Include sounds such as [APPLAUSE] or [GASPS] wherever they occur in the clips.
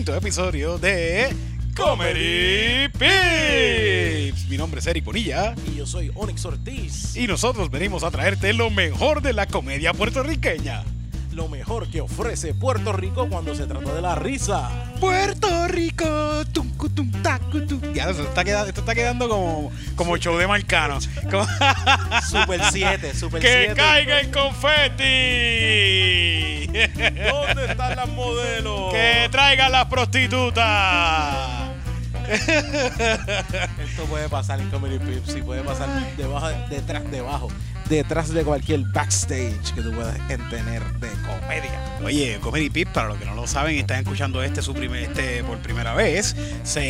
quinto episodio de Comedy Pips. Mi nombre es Eric Bonilla Y yo soy Onyx Ortiz. y nosotros venimos a traerte lo mejor de la comedia puertorriqueña. Lo mejor que ofrece Puerto Rico cuando se trata de la risa. Puerto Rico, tuncu, tum, tacu, tum. Ya, esto está quedando, esto está quedando como, como show de Marcano. Como- [LAUGHS] Super 7, Super [LAUGHS] ¡Que 7. caiga el confeti! ¿Dónde están las modelos? ¡Que traigan las prostitutas! Esto puede pasar en Comedy Pips y puede pasar debajo, detrás, debajo, detrás de cualquier backstage que tú puedas tener de comedia. Oye, Comedy Pips, para los que no lo saben, están escuchando este, su primer, este por primera vez.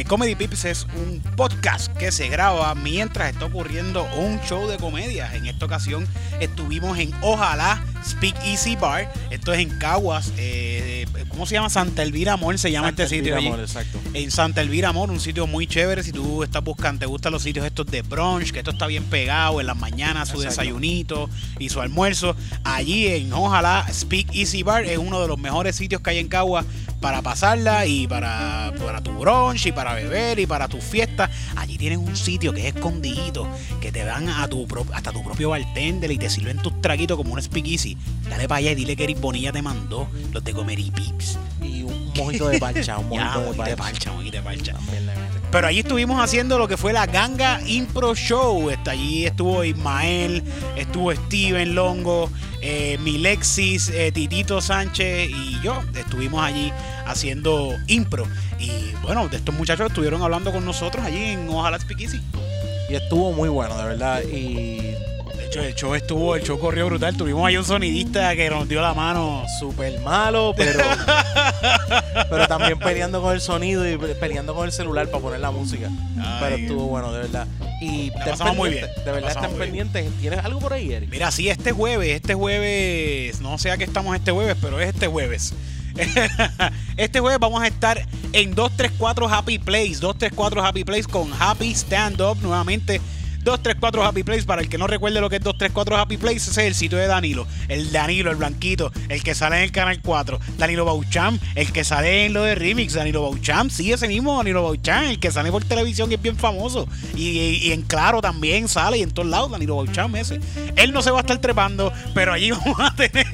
Comedy Pips es un podcast que se graba mientras está ocurriendo un show de comedia. En esta ocasión estuvimos en Ojalá Speak Easy Bar. Esto es en Caguas. eh, ¿Cómo se llama? Santa Elvira Amor se llama Santa este sitio. Elvira exacto. En Santa Elvira Amor, un sitio muy chévere. Si tú estás buscando, te gustan los sitios estos de brunch, que esto está bien pegado en las mañanas, su Exacto. desayunito y su almuerzo. Allí en Ojalá Speak Easy Bar es uno de los mejores sitios que hay en Cagua para pasarla y para, para tu brunch y para beber y para tus fiestas. Allí tienen un sitio que es escondidito, que te dan a tu hasta tu propio bartender y te sirven tus traguitos como un Speak Dale para allá y dile que Eric Bonilla te mandó los de comer y pips. Y un mojito de parcha, un [LAUGHS] mojito de de parcha. mojito de parcha. Pero allí estuvimos haciendo lo que fue la Ganga Impro Show. Está allí estuvo Ismael, estuvo Steven Longo, eh, Milexis, eh, Titito Sánchez y yo. Estuvimos allí haciendo impro. Y bueno, de estos muchachos estuvieron hablando con nosotros allí en Ojalá Speak Easy. Y estuvo muy bueno, de verdad. Y el show estuvo, el show corrió brutal. Tuvimos ahí un sonidista que nos dio la mano. súper malo, pero, [LAUGHS] pero también peleando con el sonido y pe- peleando con el celular para poner la música. Ay. pero estuvo bueno, de verdad. Y La pasamos muy bien, De verdad están bien. pendientes. ¿Tienes algo por ahí, Eric? Mira, sí, este jueves, este jueves, no sé a qué estamos este jueves, pero es este jueves. [LAUGHS] este jueves vamos a estar en 234 Happy Place, 234 Happy Place con Happy Stand Up nuevamente. 234 Happy Place, para el que no recuerde lo que es 234 Happy Place, ese es el sitio de Danilo. El Danilo, el blanquito, el que sale en el canal 4. Danilo Baucham, el que sale en lo de Remix. Danilo Baucham, sí, ese mismo Danilo Baucham, el que sale por televisión y es bien famoso. Y, y- y en Claro también sale y en todos lados Danilo Baucham ese. Él no se va a estar trepando, pero allí [LAUGHS] vamos a tener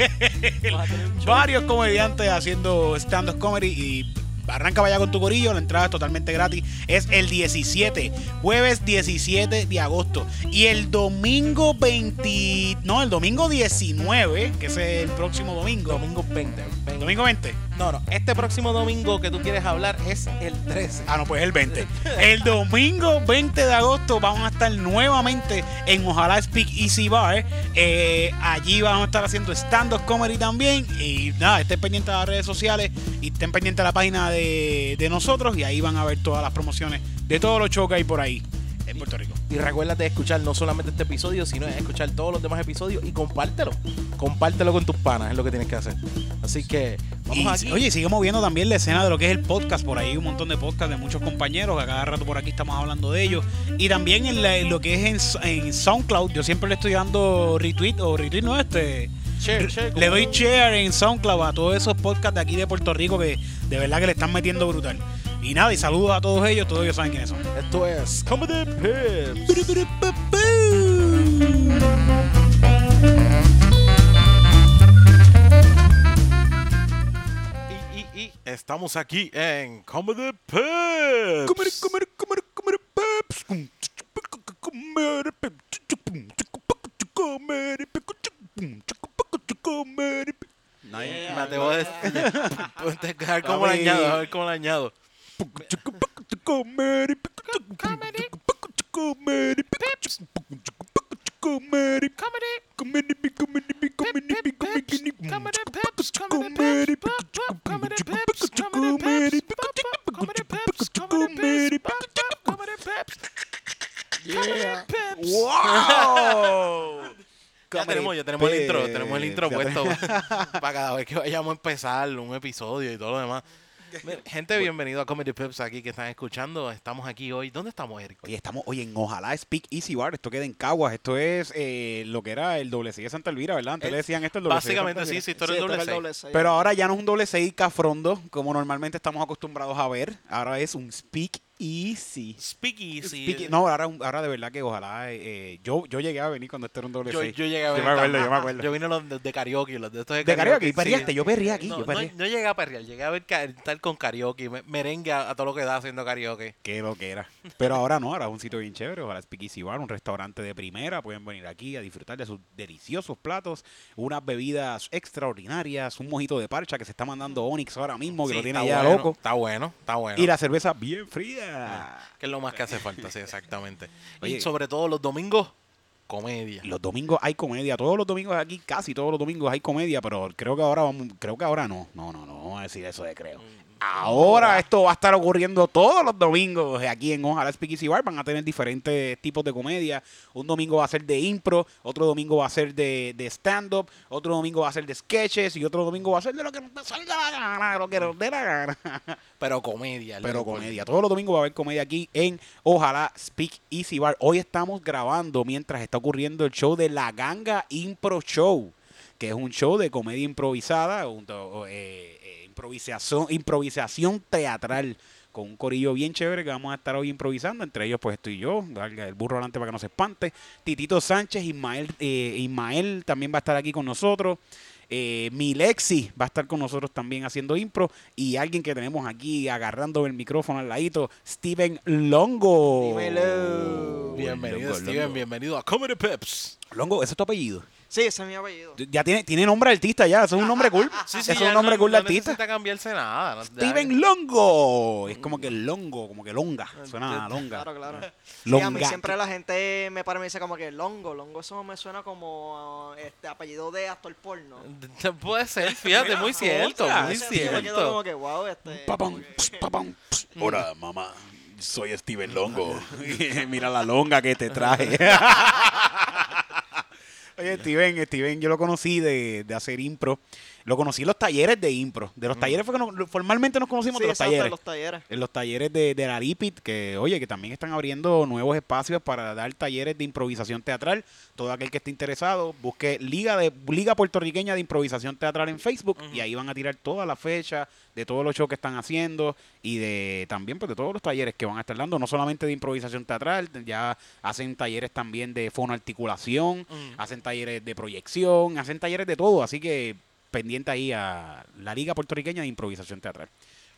Vas a tener varios comediantes haciendo stand-up comedy y arranca vaya con tu corillo, la entrada es totalmente gratis. Es el 17, jueves 17 de agosto. Y el domingo 20, no, el domingo 19, que es el próximo domingo. Domingo 20. 20. Domingo 20. No, no. Este próximo domingo que tú quieres hablar es el 13. Ah, no, pues el 20. [LAUGHS] El domingo 20 de agosto vamos a estar nuevamente en Ojalá Speak Easy Bar. Eh, allí vamos a estar haciendo stand-up comedy también. Y nada, estén pendientes de las redes sociales y estén pendientes de la página de, de nosotros. Y ahí van a ver todas las promociones de todos los shows que hay por ahí en Puerto Rico. Y recuérdate de escuchar no solamente este episodio, sino escuchar todos los demás episodios y compártelo. Compártelo con tus panas, es lo que tienes que hacer. Así que vamos Y, aquí. Oye, sigue moviendo también la escena de lo que es el podcast. Por ahí un montón de podcasts de muchos compañeros. que A cada rato por aquí estamos hablando de ellos. Y también en, la- en lo que es en, en SoundCloud. Yo siempre le estoy dando retweet o retweet, no este. Share, share, le doy share en SoundCloud a todos esos podcasts de aquí de Puerto Rico que de verdad que le están metiendo brutal. Y nada, y saludos a todos ellos. Todos ellos saben quiénes son. Esto es Comedy Pips. Y, y, y estamos aquí en Comedy Pips. Comer, comer, comer, comer, peps. Comer, peps. Comer, comer, Me atrevo a le [LAUGHS] añado, a ver cómo le añado. Comer, ¡Wow! Ya tenemos, ya tenemos el intro, tenemos el intro puesto [LAUGHS] para cada vez que vayamos a empezar un episodio y todo lo demás. Mira, Gente, bienvenido a Comedy Peps aquí que están escuchando. Estamos aquí hoy. ¿Dónde estamos, Eric? Oye, estamos hoy en Ojalá Speak Easy Bar. Esto queda en Caguas. Esto es eh, lo que era el doble 6 de Santa Elvira, ¿verdad? Antes Eh, le decían esto el doble 6 de Básicamente Santa sí, sí, esto era Sí, el esto doble era el seis. doble seis. Pero ahora ya no es un doble 6 cafrondo, como normalmente estamos acostumbrados a ver. Ahora es un Speak Easy. Speakeasy. Speak- no, ahora, ahora de verdad que ojalá. eh, yo, yo llegué a venir cuando este era un doble Yo, 6. yo llegué a Yo ver. me acuerdo, yo me acuerdo. Yo vine los de, de karaoke, los de estos de De karaoke, y sí. yo perreé aquí, No, yo no, llegué a perrear, llegué a ver estar con karaoke, me- merengue a, a todo lo que da haciendo karaoke. Qué lo que era. Pero ahora no, ahora es un sitio bien chévere. Ojalá Speak Easy Bar, un restaurante de primera. Pueden venir aquí a disfrutar de sus deliciosos platos, unas bebidas extraordinarias, un mojito de parcha que se está mandando Onyx ahora mismo, que Sí, lo tiene ya bueno, loco. Está bueno, está bueno. Y la cerveza bien fría. [LAUGHS] Que es lo más que hace falta, sí, exactamente. Oye. y sobre todo los domingos, comedia. Los domingos hay comedia, todos los domingos aquí, casi todos los domingos hay comedia, pero creo que ahora vamos, creo que ahora no. No, no, no, vamos a decir eso de creo. Ahora esto va a estar ocurriendo todos los domingos aquí en Ojalá Speak Easy Bar. Van a tener diferentes tipos de comedia. Un domingo va a ser de impro, otro domingo va a ser de, de stand-up, otro domingo va a ser de sketches y otro domingo va a ser de lo que nos salga la gana, de lo que nos dé la gana. [LAUGHS] Pero comedia. Pero comedia. Todos los domingos va a haber comedia aquí en Ojalá Speak Easy Bar. Hoy estamos grabando mientras está ocurriendo el show de La Ganga Impro Show, que es un show de comedia improvisada, un- eh, eh, improvisación, improvisación teatral. Con un corillo bien chévere que vamos a estar hoy improvisando. Entre ellos, pues estoy yo, el burro adelante para que no se espante. Titito Sánchez, Ismael, eh, Ismael también va a estar aquí con nosotros. Eh, Milexi va a estar con nosotros también haciendo impro. Y alguien que tenemos aquí agarrando el micrófono al ladito, Steven Longo. Dímelo. Bienvenido, Longo, Steven. Longo. Bienvenido a Comedy Peps. Longo, ¿ese es tu apellido? Sí, ese es mi apellido. Ya tiene, tiene nombre de artista ya, eso es un nombre cool. [LAUGHS] Sí, eso sí, es ya un nombre no, cool de no artista. necesita cambiarse nada. Steven Longo. Es como que longo, como que longa. Suena a longa. Claro, claro. [LAUGHS] Sí, a mí Longa. siempre la gente me para y me dice como que longo, longo eso me suena como este apellido de actor porno. [LAUGHS] Puede ser, fíjate, muy cierto, muy quedo como cierto. que wow, este. Papam, ps. Hola, mamá. Soy Steven Longo. Mira la longa que te traje. Oye, Steven, Steven, yo lo conocí de, de hacer impro. Lo conocí en los talleres de impro. De los talleres fue que nos- formalmente nos conocimos Sí, de los exacto, talleres. los talleres. En los talleres de, de la Ripit, que oye, que también están abriendo nuevos espacios para dar talleres de improvisación teatral. Todo aquel que esté interesado, busque Liga de Liga Puertorriqueña de Improvisación Teatral en Facebook y ahí van a tirar todas las fechas de todos los shows que están haciendo y de también pues de todos los talleres que van a estar dando, no solamente de improvisación teatral, ya hacen talleres también de fonoarticulación, Mm. hacen talleres de proyección, hacen talleres de todo, así que pendiente ahí a la Liga Puertorriqueña de Improvisación Teatral.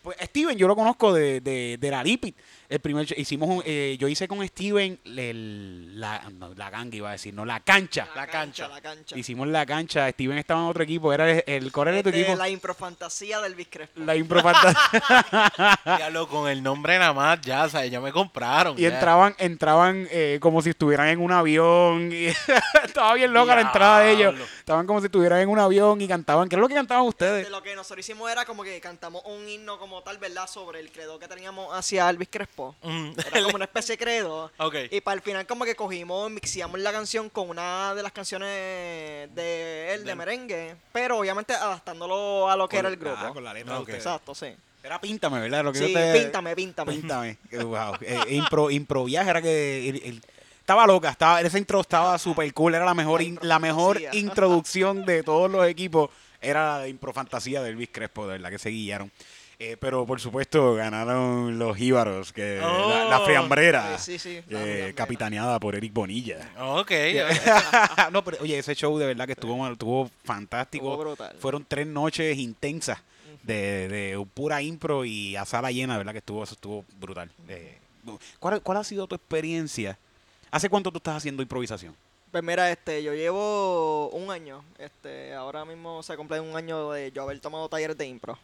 Pues Steven, yo lo conozco de, de, de la Lipit. El primer hicimos un- eh, yo hice con Steven el- la, no, la ganga iba a decir, no, la cancha. La cancha. La cancha. Hicimos la cancha, Steven estaba en otro equipo, era el, el ¿cuál era tu Este, equipo? La improfantasía del Crespo. La improfantasía. [LAUGHS] Diablo, con el nombre nada más, ya, sea, ya me compraron. Y ya. entraban, entraban eh, como si estuvieran en un avión. y [LAUGHS] Estaba bien loca la entrada de ellos. Diablo. Estaban como si estuvieran en un avión y cantaban. ¿Qué es lo que cantaban ustedes? De lo que nosotros hicimos era como que cantamos un himno como tal, ¿verdad? Sobre el credo que teníamos hacia Elvis Crespo. Mm. Era como una especie de credo. [LAUGHS] Y para el final como que cogimos, mixíamos la canción con una de las canciones de él, de merengue, pero obviamente adaptándolo a lo que era el grupo. Ah, con la letra de. Exacto, sí. Era píntame, ¿verdad? Lo que Sí, yo te- píntame, píntame. Píntame. Wow. Eh, impro, impro viaje era que el- el- estaba loca, estaba, esa intro estaba super cool, era la mejor, La in- la mejor introducción de todos los equipos, era la improfantasía de Elvis Crespo, de verdad que se guiaron. Eh, pero por supuesto ganaron los Jíbaros, que la, la Oh. friambrera, Sí, sí, sí, la eh, friambrera. capitaneada por Eric Bonilla. Ok. [LAUGHS] no, pero oye, ese show de verdad que estuvo, estuvo fantástico. Estuvo. Fueron tres noches intensas de, de pura impro y a sala llena, verdad que estuvo, eso estuvo brutal. Eh, ¿cuál, ¿Cuál ha sido tu experiencia? ¿Hace cuánto tú estás haciendo improvisación? Pues mira, este, yo llevo un año, este, ahora mismo se cumple un año de yo haber tomado talleres de impro.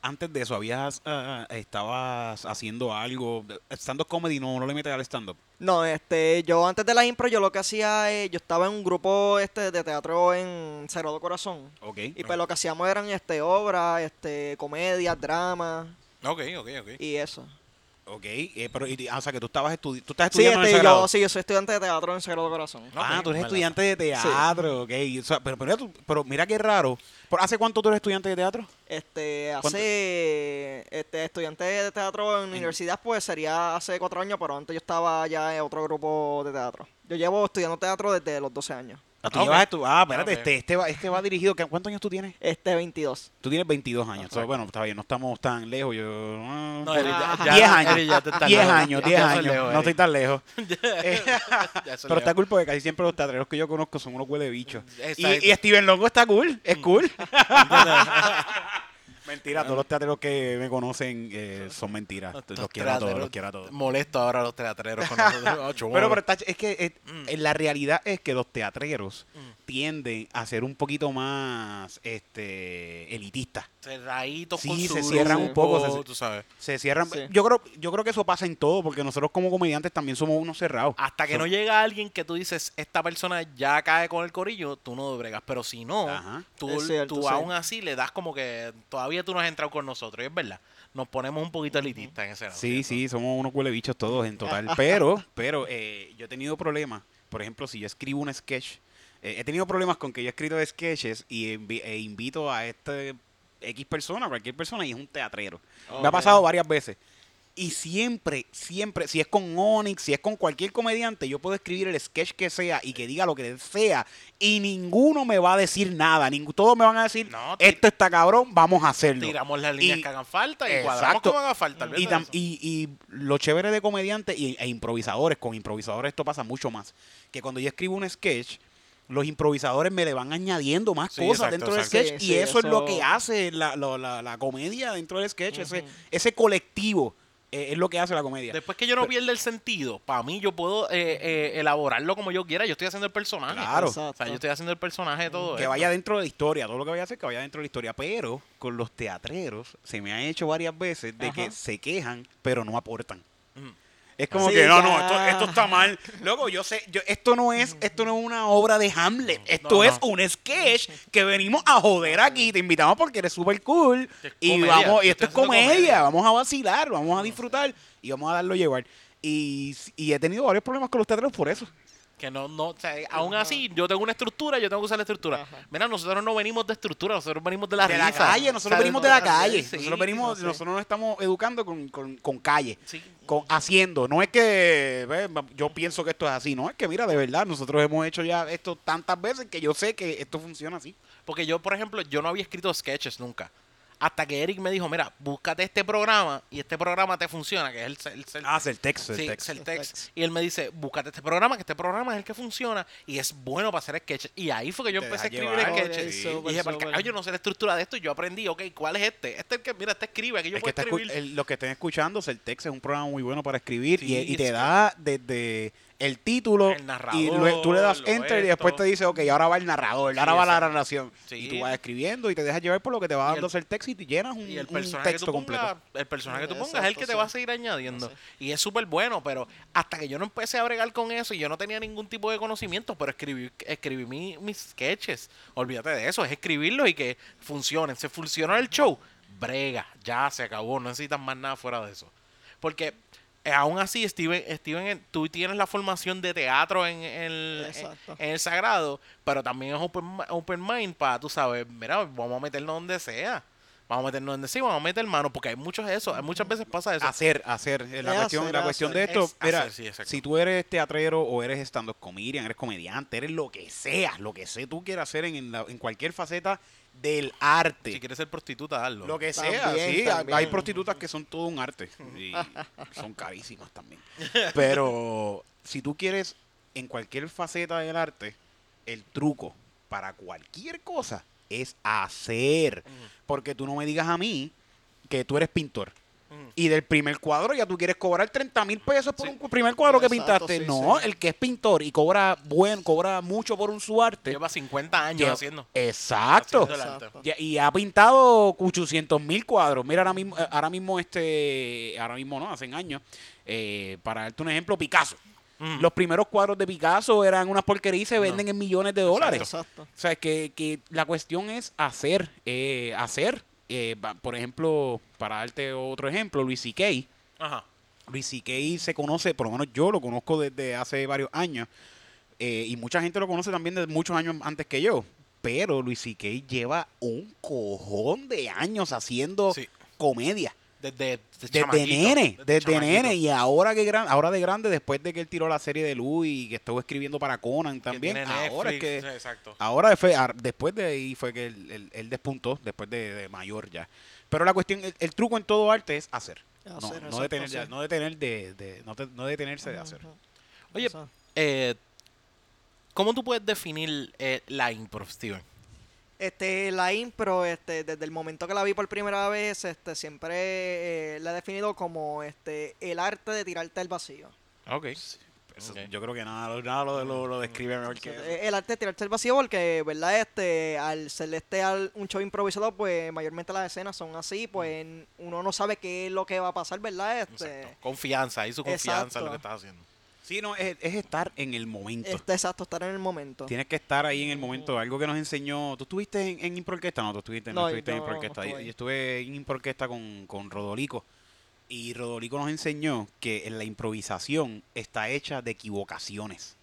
Antes de eso, habías ah, estabas haciendo algo, stand-up comedy, no, no le metes al stand-up. No, este, yo antes de la impro yo lo que hacía es, yo estaba en un grupo este de teatro en Cerrado Corazón. Ok. Y pues lo que hacíamos eran este obras, este, comedias, dramas Ok, ok, ok. y eso. Ok, eh, pero, y- ah, o sea, que tú estabas estudi tú estás Sí, estudiando en este, Sagrado. yo, sí, yo soy estudiante de teatro en Sagrado Corazón. Ah, tú eres estudiante de teatro, ok. O sea, pero, pero, tú- pero mira qué raro. ¿Por ¿Hace cuánto tú eres estudiante de teatro? Este, ¿Cuánto? hace, este, estudiante de teatro en universidad, pues sería hace cuatro años, pero antes yo estaba ya en otro grupo de teatro. Yo llevo estudiando teatro desde los 12 años. Ah, tú Ok. llevas estu- ah, espérate, Ok. este, este, va, este va dirigido. ¿qué- ¿Cuántos años tú tienes? Este 22. Tú tienes 22 años. So, bueno, está bien, no estamos tan lejos. Yo. ah, No, Ah, ya- 10 años. Eric, ya te estás 10 lejos. años, Ya 10 estás años. lejos, no estoy tan lejos. [LAUGHS] Eh, [LAUGHS] pero está cool porque casi siempre los teatreros que yo conozco son unos huele bichos. Y, y Steven Longo está cool, es cool. [LAUGHS] Mentira, todos los teatreros que me conocen eh, son mentiras. Los, Estos quiero a todos, los quiero a todos. Molesto ahora a los teatreros con nosotros. [LAUGHS] Ah. Pero, pero está- es que eh, Mm. la realidad es que los teatreros Mm. tienden a ser un poquito más este elitistas. Cerraditos Sí, con su se cierran un grupo, poco, se- tú sabes. Se cierran. Sí. Yo creo, yo creo que eso pasa en todo, porque nosotros como comediantes también somos unos cerrados. Hasta que So- no llega alguien que tú dices, esta persona ya cae con el corillo, tú no bregas. Pero si no, Ajá. tú, cierto, tú sí. aún así le das como que todavía tú no has entrado con nosotros. Y es verdad, nos ponemos un poquito elitistas en ese lado. Sí, ¿cierto? sí, somos unos huele bichos todos en total. [LAUGHS] Pero, pero eh, yo he tenido problemas. Por ejemplo, si yo escribo un sketch, eh, he tenido problemas con que yo he escrito sketches y e invito a este X persona, cualquier persona, y es un teatrero. Me ha pasado varias veces. Y siempre, siempre, si es con Onyx, si es con cualquier comediante, yo puedo escribir el sketch que sea y que diga lo que sea. Y ninguno me va a decir nada. Ningú- todos me van a decir, No, esto está cabrón, vamos a hacerlo. Tiramos las líneas Y- que hagan falta y cuadramos Exacto. como haga falta. Y, y, y lo chévere de comediante y, e improvisadores, con improvisadores esto pasa mucho más. Que cuando yo escribo un sketch, los improvisadores me le van añadiendo más Sí, cosas exacto, dentro del sketch. Sí, y sí, eso, es lo que hace la, lo- la- la comedia dentro del sketch. ese, ese colectivo eh, es lo que hace la comedia. Después que yo no pierda el sentido, para mí yo puedo eh, eh, elaborarlo como yo quiera. Yo estoy haciendo el personaje. Claro. O sea, yo estoy haciendo el personaje de todo que esto. vaya dentro de la historia, todo lo que vaya a hacer, que vaya dentro de la historia. Pero con los teatreros se me ha hecho varias veces de que se quejan, pero no aportan. Es como Sí, que no, ya. no, esto, esto está mal. Luego, yo sé, yo, esto no es, esto no es una obra de Hamlet. Esto No, es no. un sketch que venimos a joder aquí. Te invitamos porque eres súper cool. Es Y vamos, y esto es comedia. comedia. Vamos a vacilar, vamos a disfrutar y vamos a darlo a llevar. Y, y he tenido varios problemas con los teatros por eso. Que no, no, o sea, aún así, yo tengo una estructura, yo tengo que usar la estructura. Ajá. Mira, nosotros no venimos de estructura, nosotros venimos de la de la calle, nosotros O sea, venimos de la calle. sí, nosotros venimos, no sé. nosotros nos estamos educando con, con, con calle. sí. con, haciendo. No es que yo pienso que esto es así, no es que mira, de verdad, nosotros hemos hecho ya esto tantas veces que yo sé que esto funciona así. Porque yo, por ejemplo, yo no había escrito sketches nunca. Hasta que Eric me dijo, mira, búscate este programa y este programa te funciona, que es el, el, el- Ah, el texto, sí, el es texto. el text. Y él me dice, búscate este programa, que este programa es el que funciona y es bueno para hacer sketches. Y ahí fue que yo Te empecé a escribir llevar. sketches. Y dije, para carajo, yo no sé la estructura de esto y yo aprendí, ok, ¿cuál es este? Este es el que, mira, este escribe, aquí yo Es que puedo escribir. el- los que estén escuchando, el texto es un programa muy bueno para escribir Sí, y, y te da desde el título El narrador, y luego tú le das lo enter y después te dice, ok, ahora va el narrador, Sí, ahora va la narración. Sí. Y tú vas escribiendo y te dejas llevar por lo que te va dando el- texto y te llenas un, Y el un personaje que texto completo. el personaje que tú pongas es el que te sí. va a seguir añadiendo. Y es súper bueno, pero hasta que yo no empecé a bregar con eso y yo no tenía ningún tipo de conocimiento, pero escribí, escribí mi- mis sketches. Olvídate de eso, es escribirlos y que funcionen. Se funcionó el show, brega, ya se acabó, no necesitas más nada fuera de eso. Porque eh, aún así, Steven, Steven, eh, tú tienes la formación de teatro en, el, en, Exacto. en el sagrado, pero también es open, open mind para, tú sabes, mira, vamos a meternos donde sea. Vamos a meternos donde sí, vamos a meter mano, porque hay muchos de eso, hay muchas veces pasa eso. Hacer, hacer. Eh, La Es cuestión, hacer, la cuestión hacer. de esto, Es mira, hacer, sí, exacto. si tú eres teatrero o eres stand-up comedian, eres comediante, eres lo que seas, lo que sé tú quieras hacer en, en la- en cualquier faceta del arte. Si quieres ser prostituta, hazlo. Lo que sea, También, sí. hay- también. Hay prostitutas que son todo un arte. [LAUGHS] Y son carísimas también. Pero si tú quieres en cualquier faceta del arte, el truco para cualquier cosa es hacer. Porque tú no me digas a mí que tú eres pintor. Mm. Y del primer cuadro ya tú quieres cobrar 30 mil pesos por Sí. un primer cuadro que pintaste. sí, no, sí. el que es pintor y cobra buen, cobra mucho por un su arte. Lleva 50 años lleva- haciendo. Exacto. Y ha pintado 800 mil cuadros. Mira, ahora mismo, eh, ahora mismo este, ahora mismo no, hace años, eh, para darte un ejemplo, Picasso. Mm. Los primeros cuadros de Picasso eran unas porquerías y se No. venden en millones de dólares. Exacto. O sea, que, que la cuestión es hacer, eh, hacer. Eh, por ejemplo, para darte otro ejemplo, Luis C.K. Ajá. Luis C.K. se conoce, por lo menos yo lo conozco desde hace varios años, eh, y mucha gente lo conoce también desde muchos años antes que yo. Pero Luis C.K. lleva un cojón de años haciendo Sí. comedia. Desde, Desde nene, desde, nene. Y ahora que gran, ahora de grande, después de que él tiró la serie de Luz y que estuvo escribiendo para Conan Que también, ahora es que Exacto. Ahora fue, ar- después de ahí fue que él, él- él despuntó, después de, de mayor ya. Pero la cuestión, el, el truco en todo arte es hacer. No, Hacer, no exacto, detener, sí. no detener de, de- no, te- no detenerse de hacer. Oye, eh, ¿cómo tú puedes definir eh, la improv, Steven? Este, la impro, este, desde el momento que la vi por primera vez, este, siempre eh, la he definido como este, el arte de tirarte al vacío. Ok. Eso- Ok. Yo creo que nada, nada lo, lo- lo describe mejor que eso. El arte de tirarte al vacío porque, ¿verdad? Este, al ser este al- un show improvisado, pues mayormente las escenas son así, pues uno no sabe qué es lo que va a pasar, ¿verdad? Este, Exacto. Confianza, ahí su confianza en lo que estás haciendo. Sí, no, es, es estar en el momento. este, exacto, estar en el momento. Tienes que estar ahí en el momento. Algo que nos enseñó. ¿Tú estuviste en, en Impro Orquesta? No, tú estuviste, no, No, estuviste en no, Impro no estuve Yo- estuve en Impro Orquesta con, con Rodolico. Y Rodolico nos enseñó que la improvisación está hecha de equivocaciones.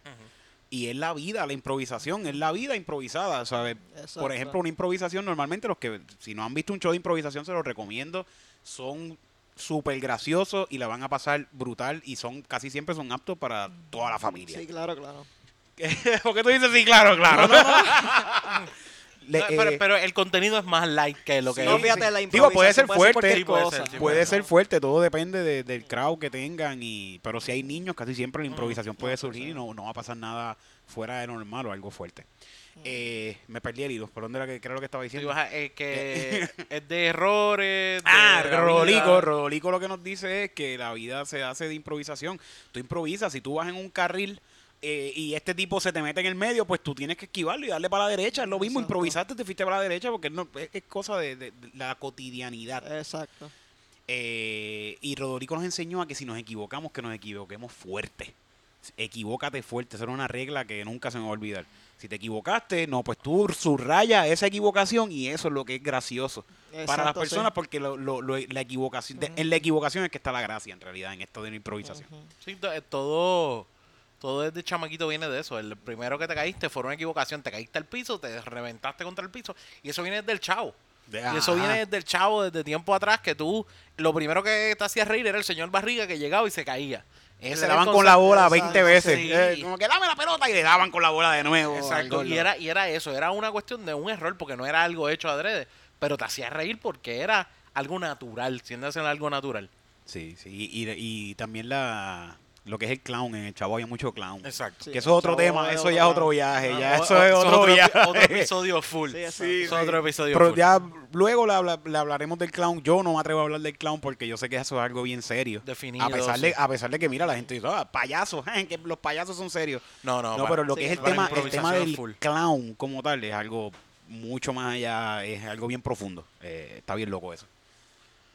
Y es la vida, la improvisación, es la vida improvisada, ¿sabes? Por ejemplo, una improvisación, normalmente los que, si no han visto un show de improvisación, se los recomiendo. Son súper graciosos y la van a pasar brutal y son casi siempre son aptos para toda la familia. Sí, claro, claro. [LAUGHS] ¿Por qué tú dices sí, claro, claro? [LAUGHS] Le- No, pero, eh, pero el contenido es más light que lo que Sí, no, es. fíjate, la Digo, puede ser fuerte, sí, puede ser, sí, puede Bueno. ser fuerte, todo depende de- del crowd que tengan. y Pero si hay niños, casi siempre la improvisación puede surgir y no, no va a pasar nada fuera de normal o algo fuerte. Eh, me perdí el hilo. ¿Por dónde era que creo lo que estaba diciendo? vas a- eh, que [LAUGHS] es de errores. de Ah, Rodolico. Rodolico lo que nos dice es que la vida se hace de improvisación. Tú improvisas, si tú vas en un carril eh, y este tipo se te mete en el medio, pues tú tienes que esquivarlo y darle para la derecha. Es lo mismo, Exacto. improvisaste, te fuiste para la derecha porque no, es, es cosa de, de- de la cotidianidad. Exacto. Eh, y Rodolico nos enseñó a que si nos equivocamos, que nos equivoquemos fuerte. Equivócate fuerte, esa era una regla que nunca se me va a olvidar. Si te equivocaste, no, pues tú subraya esa equivocación y eso es lo que es gracioso para las sí. personas porque lo, lo- lo- la equivocación, de- en la equivocación es que está la gracia en realidad, en esto de la improvisación. Sí, eh, todo, todo desde chamaquito viene de eso. El primero que te caíste fue una equivocación. Te caíste al piso, te reventaste contra el piso. Y eso viene desde el chavo. De- Y eso viene desde el chavo, desde tiempo atrás, que tú, lo primero que te hacía reír era el señor Barriga que llegaba y se caía. Ese el daban con la bola Exacto, 20 veces. sí. Eh, como que dame la pelota y le daban con la bola de nuevo. Exacto. Y era, y era eso, era una cuestión de un error, porque no era algo hecho adrede, pero te hacía reír porque era algo natural, siendo algo natural. Sí, sí. Y, y- y también la lo que es el clown. En el chavo había mucho clown. Exacto. Sí, que eso es otro tema, es eso otro ya es otro viaje, Ah, ya O- eso o- es otro, viaje. otro [LAUGHS] episodio full. Sí, exacto. Eso es otro episodio Pero full. ya luego le, habla- le hablaremos del clown. Yo no me atrevo a hablar del clown porque yo sé que eso es algo bien serio. Definido, A pesar, sí. de, a pesar de que, mira, la gente dice, ah, payasos, [LAUGHS] que los payasos son serios. No, no, No, para- pero lo sí, que es el tema, el tema del full. clown como tal es algo mucho más allá, es algo bien profundo. Eh, está bien loco eso.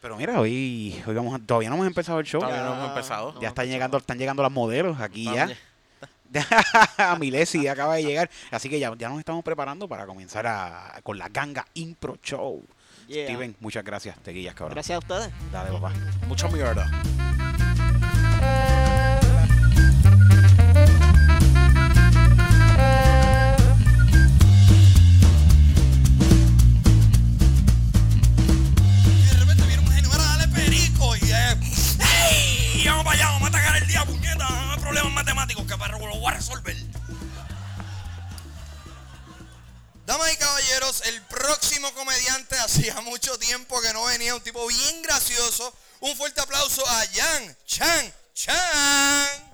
Pero mira, hoy, hoy vamos a- todavía no hemos empezado el show. Todavía Ya, no hemos empezado. no. ya están llegando, están llegando las modelos aquí ya. Vamos, [LAUGHS] Milesi acaba de llegar. Así que ya, ya nos estamos preparando para comenzar a- con la ganga Impro Show. Yeah. Steven, muchas gracias. Te guías, cabrón. Gracias a ustedes. Dale, papá. Mucha mierda. Voy a resolver. Damas y caballeros, el próximo comediante hacía mucho tiempo que no venía, un tipo bien gracioso. Un fuerte aplauso a Yang Chan Chan.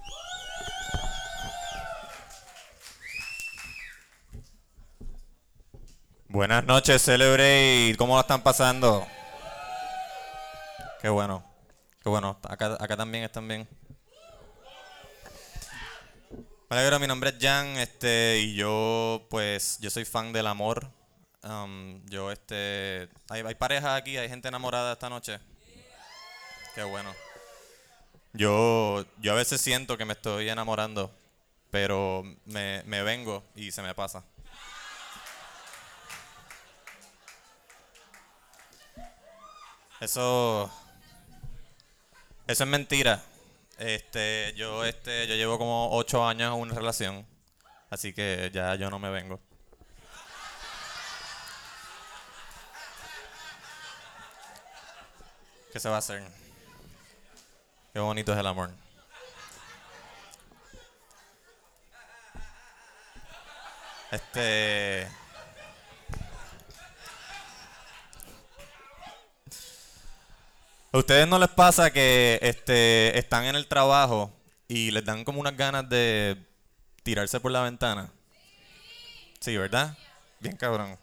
Buenas noches, Celebrate. ¿Cómo lo están pasando? Qué bueno. Qué bueno. Acá, acá también están bien. Alegro, mi nombre es Jan, este, y yo, pues, yo soy fan del amor. Um, yo, este, hay, hay parejas aquí, hay gente enamorada esta noche. Qué bueno. Yo, yo a veces siento que me estoy enamorando, pero me, me vengo y se me pasa. Eso. Eso es mentira. Este, yo, este, yo llevo como ocho años en una relación, así que ya yo no me vengo. ¿Qué se va a hacer? Qué bonito es el amor. Este. ¿A ustedes no les pasa que este, están en el trabajo y les dan como unas ganas de tirarse por la ventana? Sí, ¿verdad? Bien cabrón.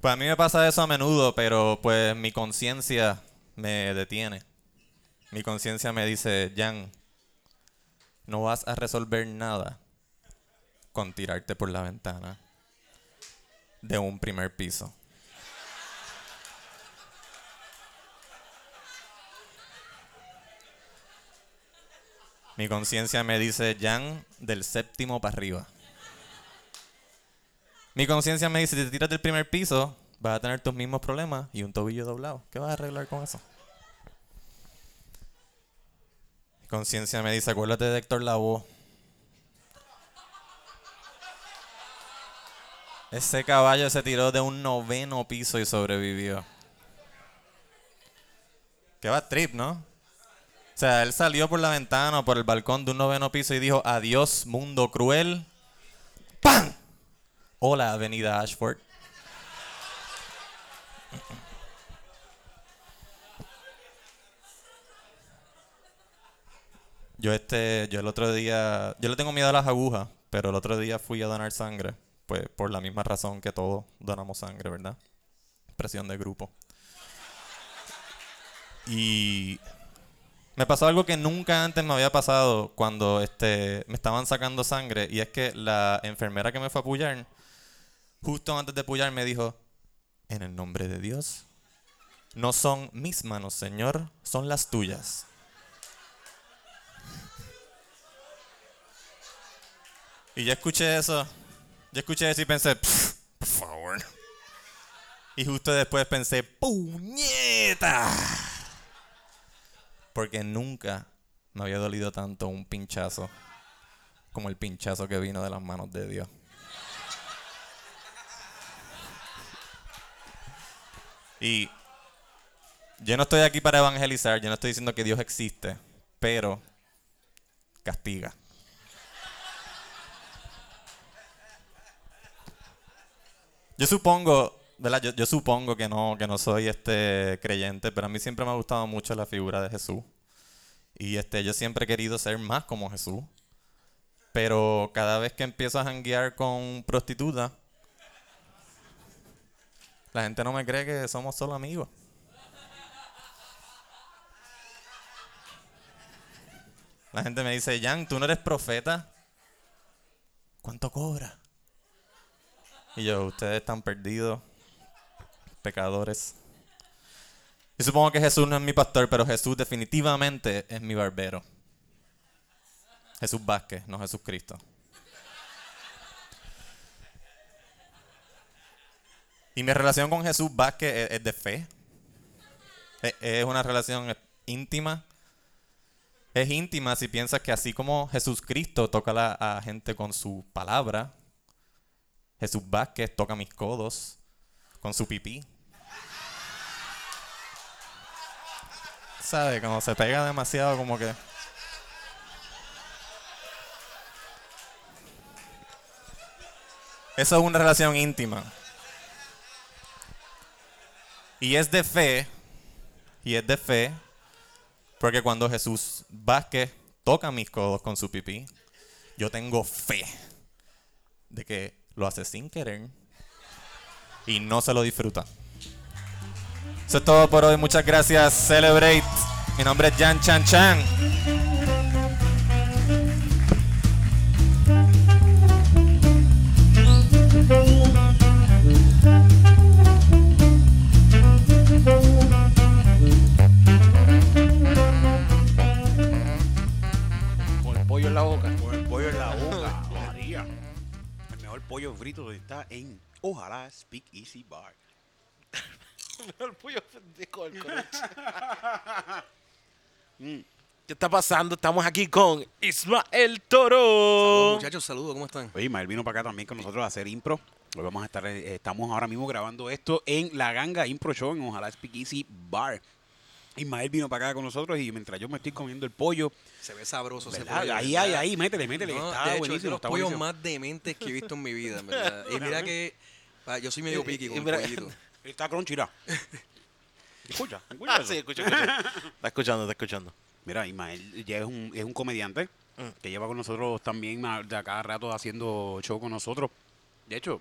Pues a mí me pasa eso a menudo, pero pues mi conciencia me detiene. Mi conciencia me dice, Jan, no vas a resolver nada con tirarte por la ventana de un primer piso. Mi conciencia me dice, Jan, del séptimo para arriba. Mi conciencia me dice, si te tiras del primer piso, vas a tener tus mismos problemas y un tobillo doblado. ¿Qué vas a arreglar con eso? Mi conciencia me dice, acuérdate de Héctor Lavoe. Ese caballo se tiró de un noveno piso y sobrevivió. Qué va trip, ¿no? O sea, él salió por la ventana o por el balcón de un noveno piso y dijo, adiós, mundo cruel. ¡Pam! Hola, Avenida Ashford. Yo este, yo el otro día, yo le tengo miedo a las agujas, pero el otro día fui a donar sangre, pues por la misma razón que todos donamos sangre, ¿verdad? Presión de grupo. Y me pasó algo que nunca antes me había pasado cuando este, me estaban sacando sangre. Y es que la enfermera que me fue a pullar, justo antes de pullar, me dijo: En el nombre de Dios, no son mis manos, Señor, son las tuyas. Y yo escuché eso. Yo escuché eso y pensé: "Pff, Por favor. Y justo después pensé: ¡Puñeta! Porque nunca me había dolido tanto un pinchazo como el pinchazo que vino de las manos de Dios. Y yo no estoy aquí para evangelizar, yo no estoy diciendo que Dios existe, pero castiga. Yo supongo, ¿verdad? Yo, supongo que no, que no soy este creyente, pero a mí siempre me ha gustado mucho la figura de Jesús. Y este, yo siempre he querido ser más como Jesús. Pero cada vez que empiezo a janguear con prostitutas, la gente no me cree que somos solo amigos. La gente me dice, Jan, tú no eres profeta. ¿Cuánto cobra? Y yo, ustedes están perdidos, pecadores. Y supongo que Jesús no es mi pastor, pero Jesús definitivamente es mi barbero. Jesús Vázquez, no Jesús Cristo. Y mi relación con Jesús Vázquez es, de fe. Es, es una relación íntima. Es íntima si piensas que así como Jesús Cristo toca a a gente con su palabra, Jesús Vázquez toca mis codos con su pipí. ¿Sabe? Cuando se pega demasiado como que... Eso es una relación íntima. Y es de fe. Y es de fe. Porque cuando Jesús Vázquez toca mis codos con su pipí, yo tengo fe de que lo hace sin querer y no se lo disfruta. Eso es todo por hoy. Muchas gracias. Celebrate. Mi nombre es Jan Chan Chan. Con el pollo en la boca. Con el pollo en la boca, María. El mejor pollo frito está en Ojalá Speak Easy Bar. [LAUGHS] el pollo pendejo del [LAUGHS] colecho. Mm. ¿Qué está pasando? Estamos aquí con Ismael Saludos, Toro. muchachos, saludos, ¿cómo están? Oye, Ismael vino para acá también con nosotros a hacer impro. Hoy vamos a estar, eh, estamos ahora mismo grabando esto en La Ganga Impro Show en Ojalá Speakeasy Bar. Ismael vino para acá con nosotros y mientras yo me estoy comiendo el pollo, Se ve sabroso pollo, ahí, ¿verdad? ahí, ahí, métele, métele. No, está de hecho, es de buenísimo, los está pollos buenísimo. más dementes que he visto en mi vida, verdad. Y mira [LAUGHS] que ah, yo soy medio piqui con el pollito. Está crunchy, ¿ra? [LAUGHS] Escucha, escucha Ah, eso. sí, escucha, escucha. [LAUGHS] Está escuchando, está escuchando. Mira, Ismael ya es un, es un comediante Mm. que lleva con nosotros también de a cada rato haciendo show con nosotros. De hecho,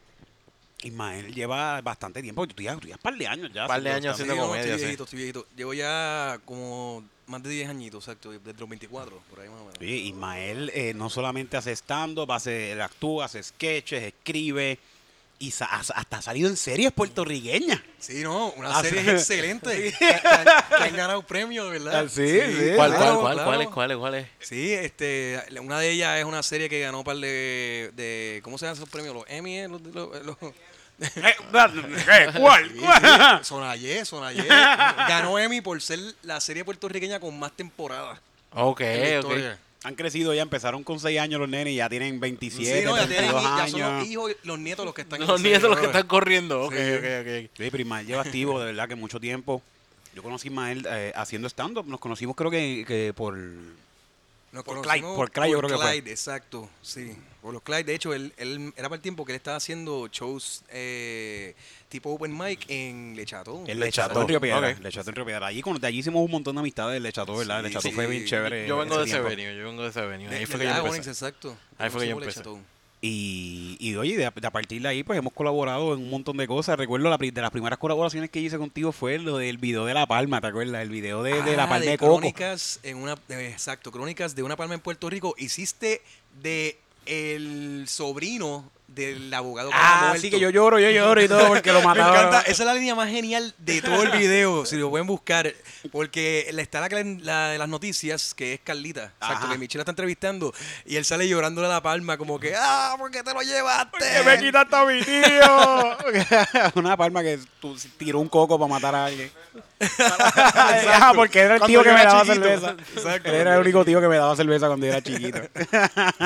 Ismael lleva bastante tiempo. Tú ya, tú ya un par de años ya. Par de años haciendo no, comedia, Estoy sí. viejito, estoy viejito. Llevo ya como más de 10 añitos, exacto, desde los 24, por ahí más o menos. Oye, Ismael eh, no solamente hace stand-up, hace, él actúa, hace sketches, escribe y sa- hasta ha salido en series puertorriqueñas. Sí, no, una Ah, serie sí. excelente. [LAUGHS] que, que han, que han ganado premios, ¿verdad? Ah, sí, sí. ¿Cuál, claro, cuál, cuál, claro. cuál es, cuál es, cuál es? Sí, este, una de ellas es una serie que ganó un par de, de ¿cómo se llaman esos premios? Los Emmy, eh, los, los, los- Eh, ¿Qué? [LAUGHS] ¿Cuál? ¿Cuál? Sonayé, Sonayé. [LAUGHS] Ganó Emmy por ser la serie puertorriqueña con más temporadas. Ok, en la ok. Han crecido ya, empezaron con 6 años los nenes y ya tienen 27, Sí, no, ya, tienen- 22 ya son los años. hijos, los nietos los que están Los nietos los que están corriendo. Ok, Sí. ok, ok. Sí, pero Ismael lleva activo de verdad que mucho tiempo. Yo conocí a Ismael eh, haciendo stand-up. Nos conocimos creo que, que por... Nos Por Clyde, por Clyde yo creo que fue. Clyde, exacto, sí. Por los Clyde. De hecho, él, él era para el tiempo que él estaba haciendo shows eh, tipo open mic en Lechato. El Lecható en Río Piedra. Ok. El Lecható en Río Piedra. Allí, con- de allí hicimos un montón de amistades del Lecható, ¿verdad? El Sí, Lecható sí. fue bien chévere. Yo vengo de ese venue, yo vengo de ese venue. De- Ahí fue de- que yo empecé. Exacto. Ahí fue que yo empecé. Lecható. Y, y oye, de, a- de a partir de ahí, pues hemos colaborado en un montón de cosas. Recuerdo la, de las primeras colaboraciones que hice contigo fue lo del video de La Palma, ¿te acuerdas? El video de, de La Ah, Palma de, Coco. Crónicas en una, eh, exacto, crónicas de una palma en Puerto Rico. Hiciste de el sobrino del abogado que Ah, había sí muerto. que yo lloro, yo lloro y todo porque lo [LAUGHS] Me mataron. encanta, esa es la línea más genial de todo el [LAUGHS] video, si lo pueden buscar, porque le está la, la de las noticias, que es Carlita, exacto, que Michelle está entrevistando, y él sale llorándole a la palma, como que, ah, ¿por qué te lo llevaste? ¡Que me quitaste a mi tío! [LAUGHS] Una palma que tú- tiró un coco para matar a alguien. Ah, porque era el Cuando tío que me daba chiquito. cerveza. Exacto. Él era el único tío que me daba cerveza cuando yo era chiquito.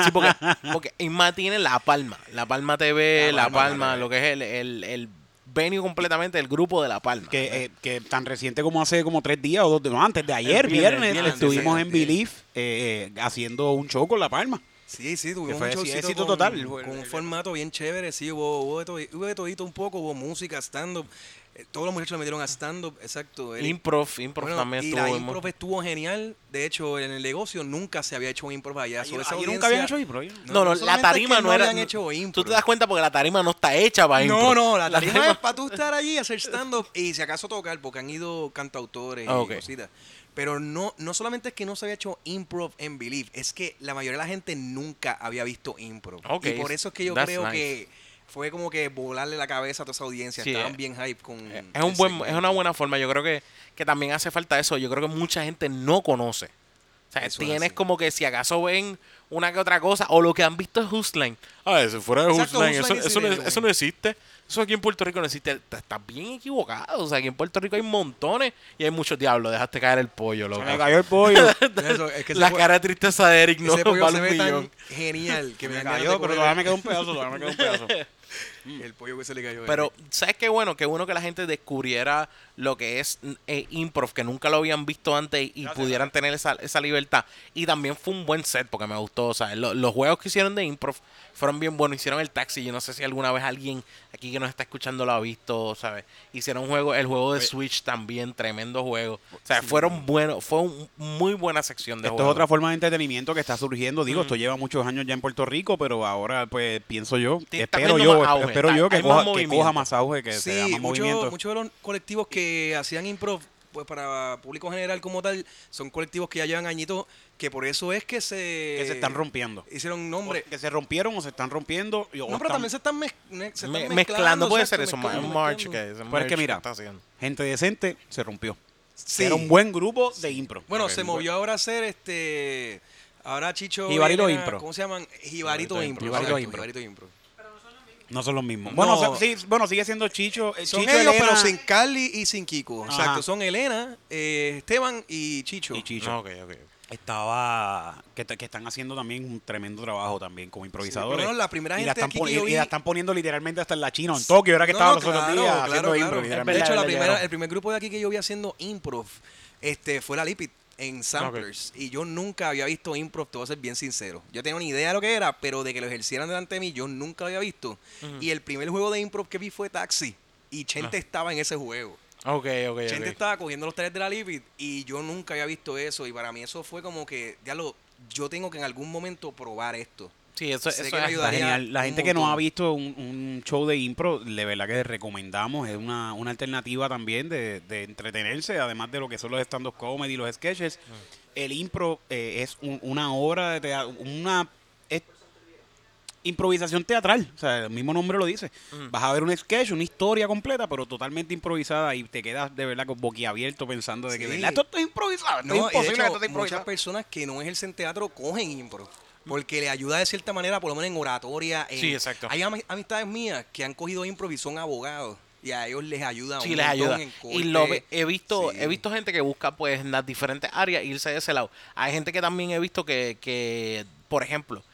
Sí, porque, porque Isma tiene La Palma. La Palma TV, La La Palma, Palma, la lo que es el, el, el venue completamente, el grupo de La Palma. que, eh, que tan reciente como hace como tres días o dos, no, antes de ayer, El viernes, viernes, viernes, estuvimos sí, en sí. Belief eh, eh, haciendo un show con La Palma. Sí, sí, tuvimos un éxito con, total. con un formato bien chévere, sí, hubo, hubo, de, todo, hubo de todito un poco, hubo música, stand-up, eh, todos los muchachos le metieron a stand-up, exacto. el- Improv, Improv Bueno, también y estuvo. la improv estuvo genial. De hecho, en el negocio nunca se había hecho un improv allá. Esa nunca habían hecho impro. ¿eh? No, no, la tarima es que no era. habían hecho impro. Tú te das cuenta porque la tarima no está hecha para No, impro. no, la tarima es para tú estar allí, hacer stand-up y si acaso tocar, porque han ido cantautores Ah, y cositas. Pero no, no solamente es que no se había hecho improv en Believe, es que la mayoría de la gente nunca había visto improv. Y por eso es que yo that's creo nice. que fue como que volarle la cabeza a toda esa audiencia. Sí, Estaban eh, bien hype con. Es un buen, es una buena forma. Yo creo que, que también hace falta eso. Yo creo que mucha gente no conoce. O sea, Eso tienes como que si acaso ven una que otra cosa, o lo que han visto es Hustline. Ah, eso fuera de Hustline, eso, eso, no, eso no existe. Eso aquí en Puerto Rico no existe. Te- Estás bien equivocado. O sea, aquí en Puerto Rico hay montones y hay muchos diablos. Dejaste caer el pollo, loco. Me cayó el pollo. [LAUGHS] Eso, es que ese La cara de tristeza de Eric no ese pollo se ve tan genial que me, cayó, pero todavía me quedó un pedazo, todavía me quedó un pedazo. [LAUGHS] el pollo que se le cayó. Pero, ¿sabes qué bueno? Qué bueno que la gente descubriera lo que es eh, improv, que nunca lo habían visto antes y pudieran tener esa, esa libertad. Y también fue un buen set porque me gustó. O sea, lo- los juegos que hicieron de improv fueron bien buenos. Hicieron el taxi. Yo no sé si alguna vez alguien aquí que nos está escuchando lo ha visto, ¿sabes? Hicieron un juego, el juego de Switch también, tremendo juego. O sea, fueron buenos, fue una muy buena sección de Esto es otra forma de entretenimiento que está surgiendo. Digo, esto lleva muchos años ya en Puerto Rico, pero ahora, pues, pienso yo, espero yo, auge, espero está- yo que coja, más que coja más auge, que se Sí, más muchos movimiento. muchos de los colectivos que hacían improv, pues para público general como tal, son colectivos que ya llevan añitos, que por eso es que se... que se están rompiendo. Hicieron nombre. Que se rompieron o se están rompiendo. y- No, pero están- también se están, mez- ne- se están Me- mezclando. mezclando, puede ser eso, mezclando, un march que es merch que mira, gente decente se rompió. Sí. Era un buen grupo de impro. Bueno, se movió ahora a hacer este... Ahora Chicho... Jibarito Impro. ¿Cómo se llaman? Jibarito Impro. Jibarito Impro. Jibarito Impro. No son los mismos. No. Bueno, sí, bueno, sigue siendo Chicho. eh, Son Chicho, ellos, Elena pero sin Carly y sin Kiko. Ajá. Exacto, son Elena, eh, Esteban y Chicho. y Chicho. Ah, ok, ok. estaba que, que están haciendo también un tremendo trabajo también como improvisadores. lo menos la primera y la gente están que yo y la están poniendo literalmente hasta en la China o en Tokio, era que No, estaba no, los otros días claro, haciendo claro. impro, De hecho, la primera, el primer grupo de aquí que yo vi haciendo improv este, fue la Lipid en Samplers. Y yo nunca había visto improv, te voy a ser bien sincero. Yo tenía una idea de lo que era, pero de que lo ejercieran delante de mí, yo nunca lo había visto. Y el primer juego de improv que vi fue Taxi. Y Chente estaba en ese juego. Ok, ok, Chente estaba cogiendo los talleres de la Lipid y yo nunca había visto eso. Y para mí eso fue como que, ya lo, yo tengo que en algún momento probar esto. Sí, eso, eso es- genial. La gente que no ha visto un, un show de impro, de verdad que recomendamos. Es una, una alternativa también de, de entretenerse, además de lo que son los stand-up comedy, los sketches. El impro eh, es un- una obra de teatro, una es improvisación teatral. O sea, el mismo nombre lo dice. Vas a ver un sketch, una historia completa, pero totalmente improvisada y te quedas de verdad con boquiabierto pensando de que esto está improvisado. No, es y imposible hecho, que esto esté muchas personas que no ejercen teatro cogen impro. Porque le ayuda de cierta manera, por lo menos en oratoria. en- Sí, exacto. Hay ami- amistades mías que han cogido impro y son abogados. Y a ellos les ayuda Sí, un les ayuda. en Y lo corte. he visto, Sí. he visto gente que busca pues en las diferentes áreas irse de ese lado. Hay gente que también he visto que, que por ejemplo,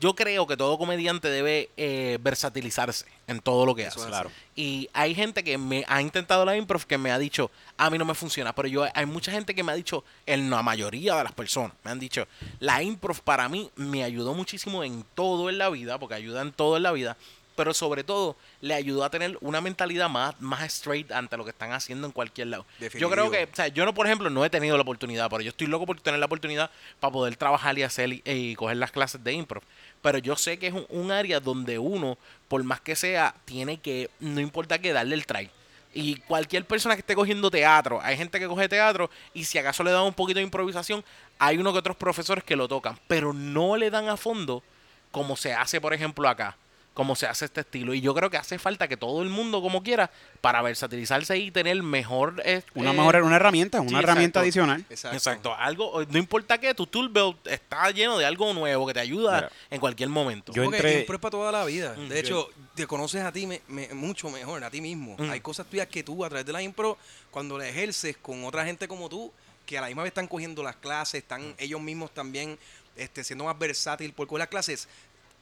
yo creo que todo comediante debe eh, versatilizarse en todo lo que Eso hace. Claro. Y hay gente que me ha intentado la improv que me ha dicho, a mí no me funciona, pero yo hay mucha gente que me ha dicho, en la mayoría de las personas, me han dicho, la improv para mí me ayudó muchísimo en todo en la vida, porque ayuda en todo en la vida, pero sobre todo le ayudó a tener una mentalidad más, más straight ante lo que están haciendo en cualquier lado. Yo Definitivo. creo que, o sea, yo no, por ejemplo, no he tenido la oportunidad, pero yo estoy loco por tener la oportunidad para poder trabajar y hacer y, y coger las clases de improv. Pero yo sé que es un, un área donde uno, por más que sea, tiene que, no importa que darle el try. Y cualquier persona que esté cogiendo teatro, hay gente que coge teatro y si acaso le dan un poquito de improvisación, hay uno que otros profesores que lo tocan, pero no le dan a fondo como se hace, por ejemplo, acá, como se hace este estilo. Y yo creo que hace falta que todo el mundo, como quiera, para versatilizarse y tener mejor... eh, Una eh, mejor, una herramienta, una sí, herramienta exacto. adicional. Exacto. Exacto, algo, no importa que tu tool belt está lleno de algo nuevo que te ayuda Mira, en cualquier momento. yo Porque entré- impro es para toda la vida. Mm, De hecho, te conoces a ti me- me- mucho mejor, a ti mismo. Mm. Hay cosas tuyas que tú, a través de la impro, cuando la ejerces con otra gente como tú, que a la misma vez están cogiendo las clases, están ellos mismos también este, siendo más versátil por coger las clases,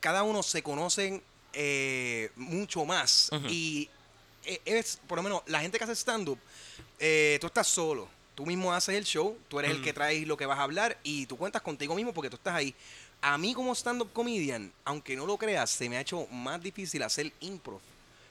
cada uno se conocen eh, mucho más. Y eh, es, por lo menos, la gente que hace stand-up, eh, tú estás solo. Tú mismo haces el show, tú eres el que traes lo que vas a hablar y tú cuentas contigo mismo porque tú estás ahí. A mí como stand-up comedian, aunque no lo creas, se me ha hecho más difícil hacer improv.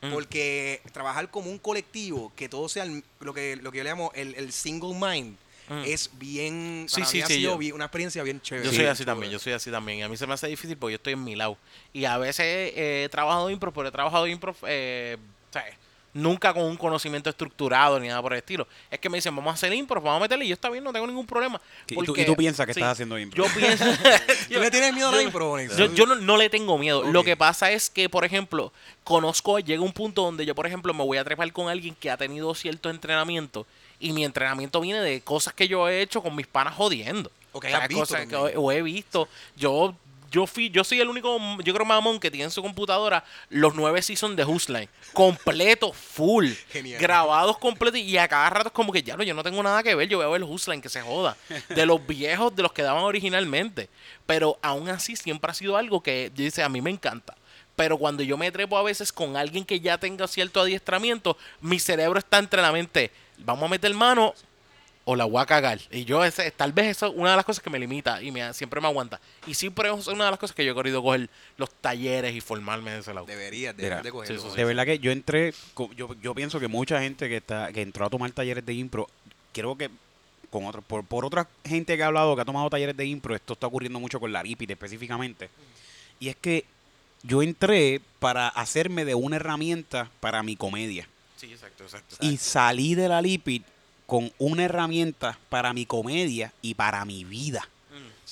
Mm. Porque trabajar como un colectivo, que todo sea el- lo que, lo que yo le llamo el, el single mind, Mm. es bien, Sí, para sí, mí ha sí, sido yo- bien- una experiencia bien chévere. Yo soy así también, yo soy así también. Y a mí se me hace difícil porque yo estoy en mi lado. Y a veces eh, he trabajado improv, pero he trabajado improv, eh, o sea, nunca con un conocimiento estructurado ni nada por el estilo. Es que me dicen, vamos a hacer improv, vamos a meterle y yo está bien, no tengo ningún problema. ¿Y tú- y tú piensas que sí, estás haciendo improv? Yo pienso... [LAUGHS] [LAUGHS] ¿Tú le tienes miedo a la impro? Yo, yo no, no le tengo miedo. Lo que pasa es que, por ejemplo, conozco, llega un punto donde yo, por ejemplo, me voy a trepar con alguien que ha tenido cierto entrenamiento y mi entrenamiento viene de cosas que yo he hecho con mis panas jodiendo. O que O sea, cosas que también. o- o he visto. Yo yo fui yo soy el único, yo creo, mamón que tiene en su computadora los nueve seasons de Hustline. Completo, full. Genial. Grabados completos y a cada rato es como que ya no, yo no tengo nada que ver, yo veo el Hustline que se joda. De los [LAUGHS] viejos, de los que daban originalmente. Pero aún así siempre ha sido algo que dice, a mí me encanta. Pero cuando yo me trepo a veces con alguien que ya tenga cierto adiestramiento, mi cerebro está entre la mente, vamos a meter mano o la voy a cagar. Y yo, ese, tal vez eso es una de las cosas que me limita y me, siempre me aguanta. Y siempre es una de las cosas que yo he querido coger los talleres y formarme de ese lado. Deberías, deberías de cogerlo. sí, sí, De verdad que yo entré, yo, yo pienso que mucha gente que está que entró a tomar talleres de impro, creo que con otro, por, por otra gente que ha hablado, que ha tomado talleres de impro, esto está ocurriendo mucho con la Lipid específicamente. Y es que yo entré para hacerme de una herramienta para mi comedia. Sí, exacto, exacto. Y salí de la Lipid con una herramienta para mi comedia y para mi vida.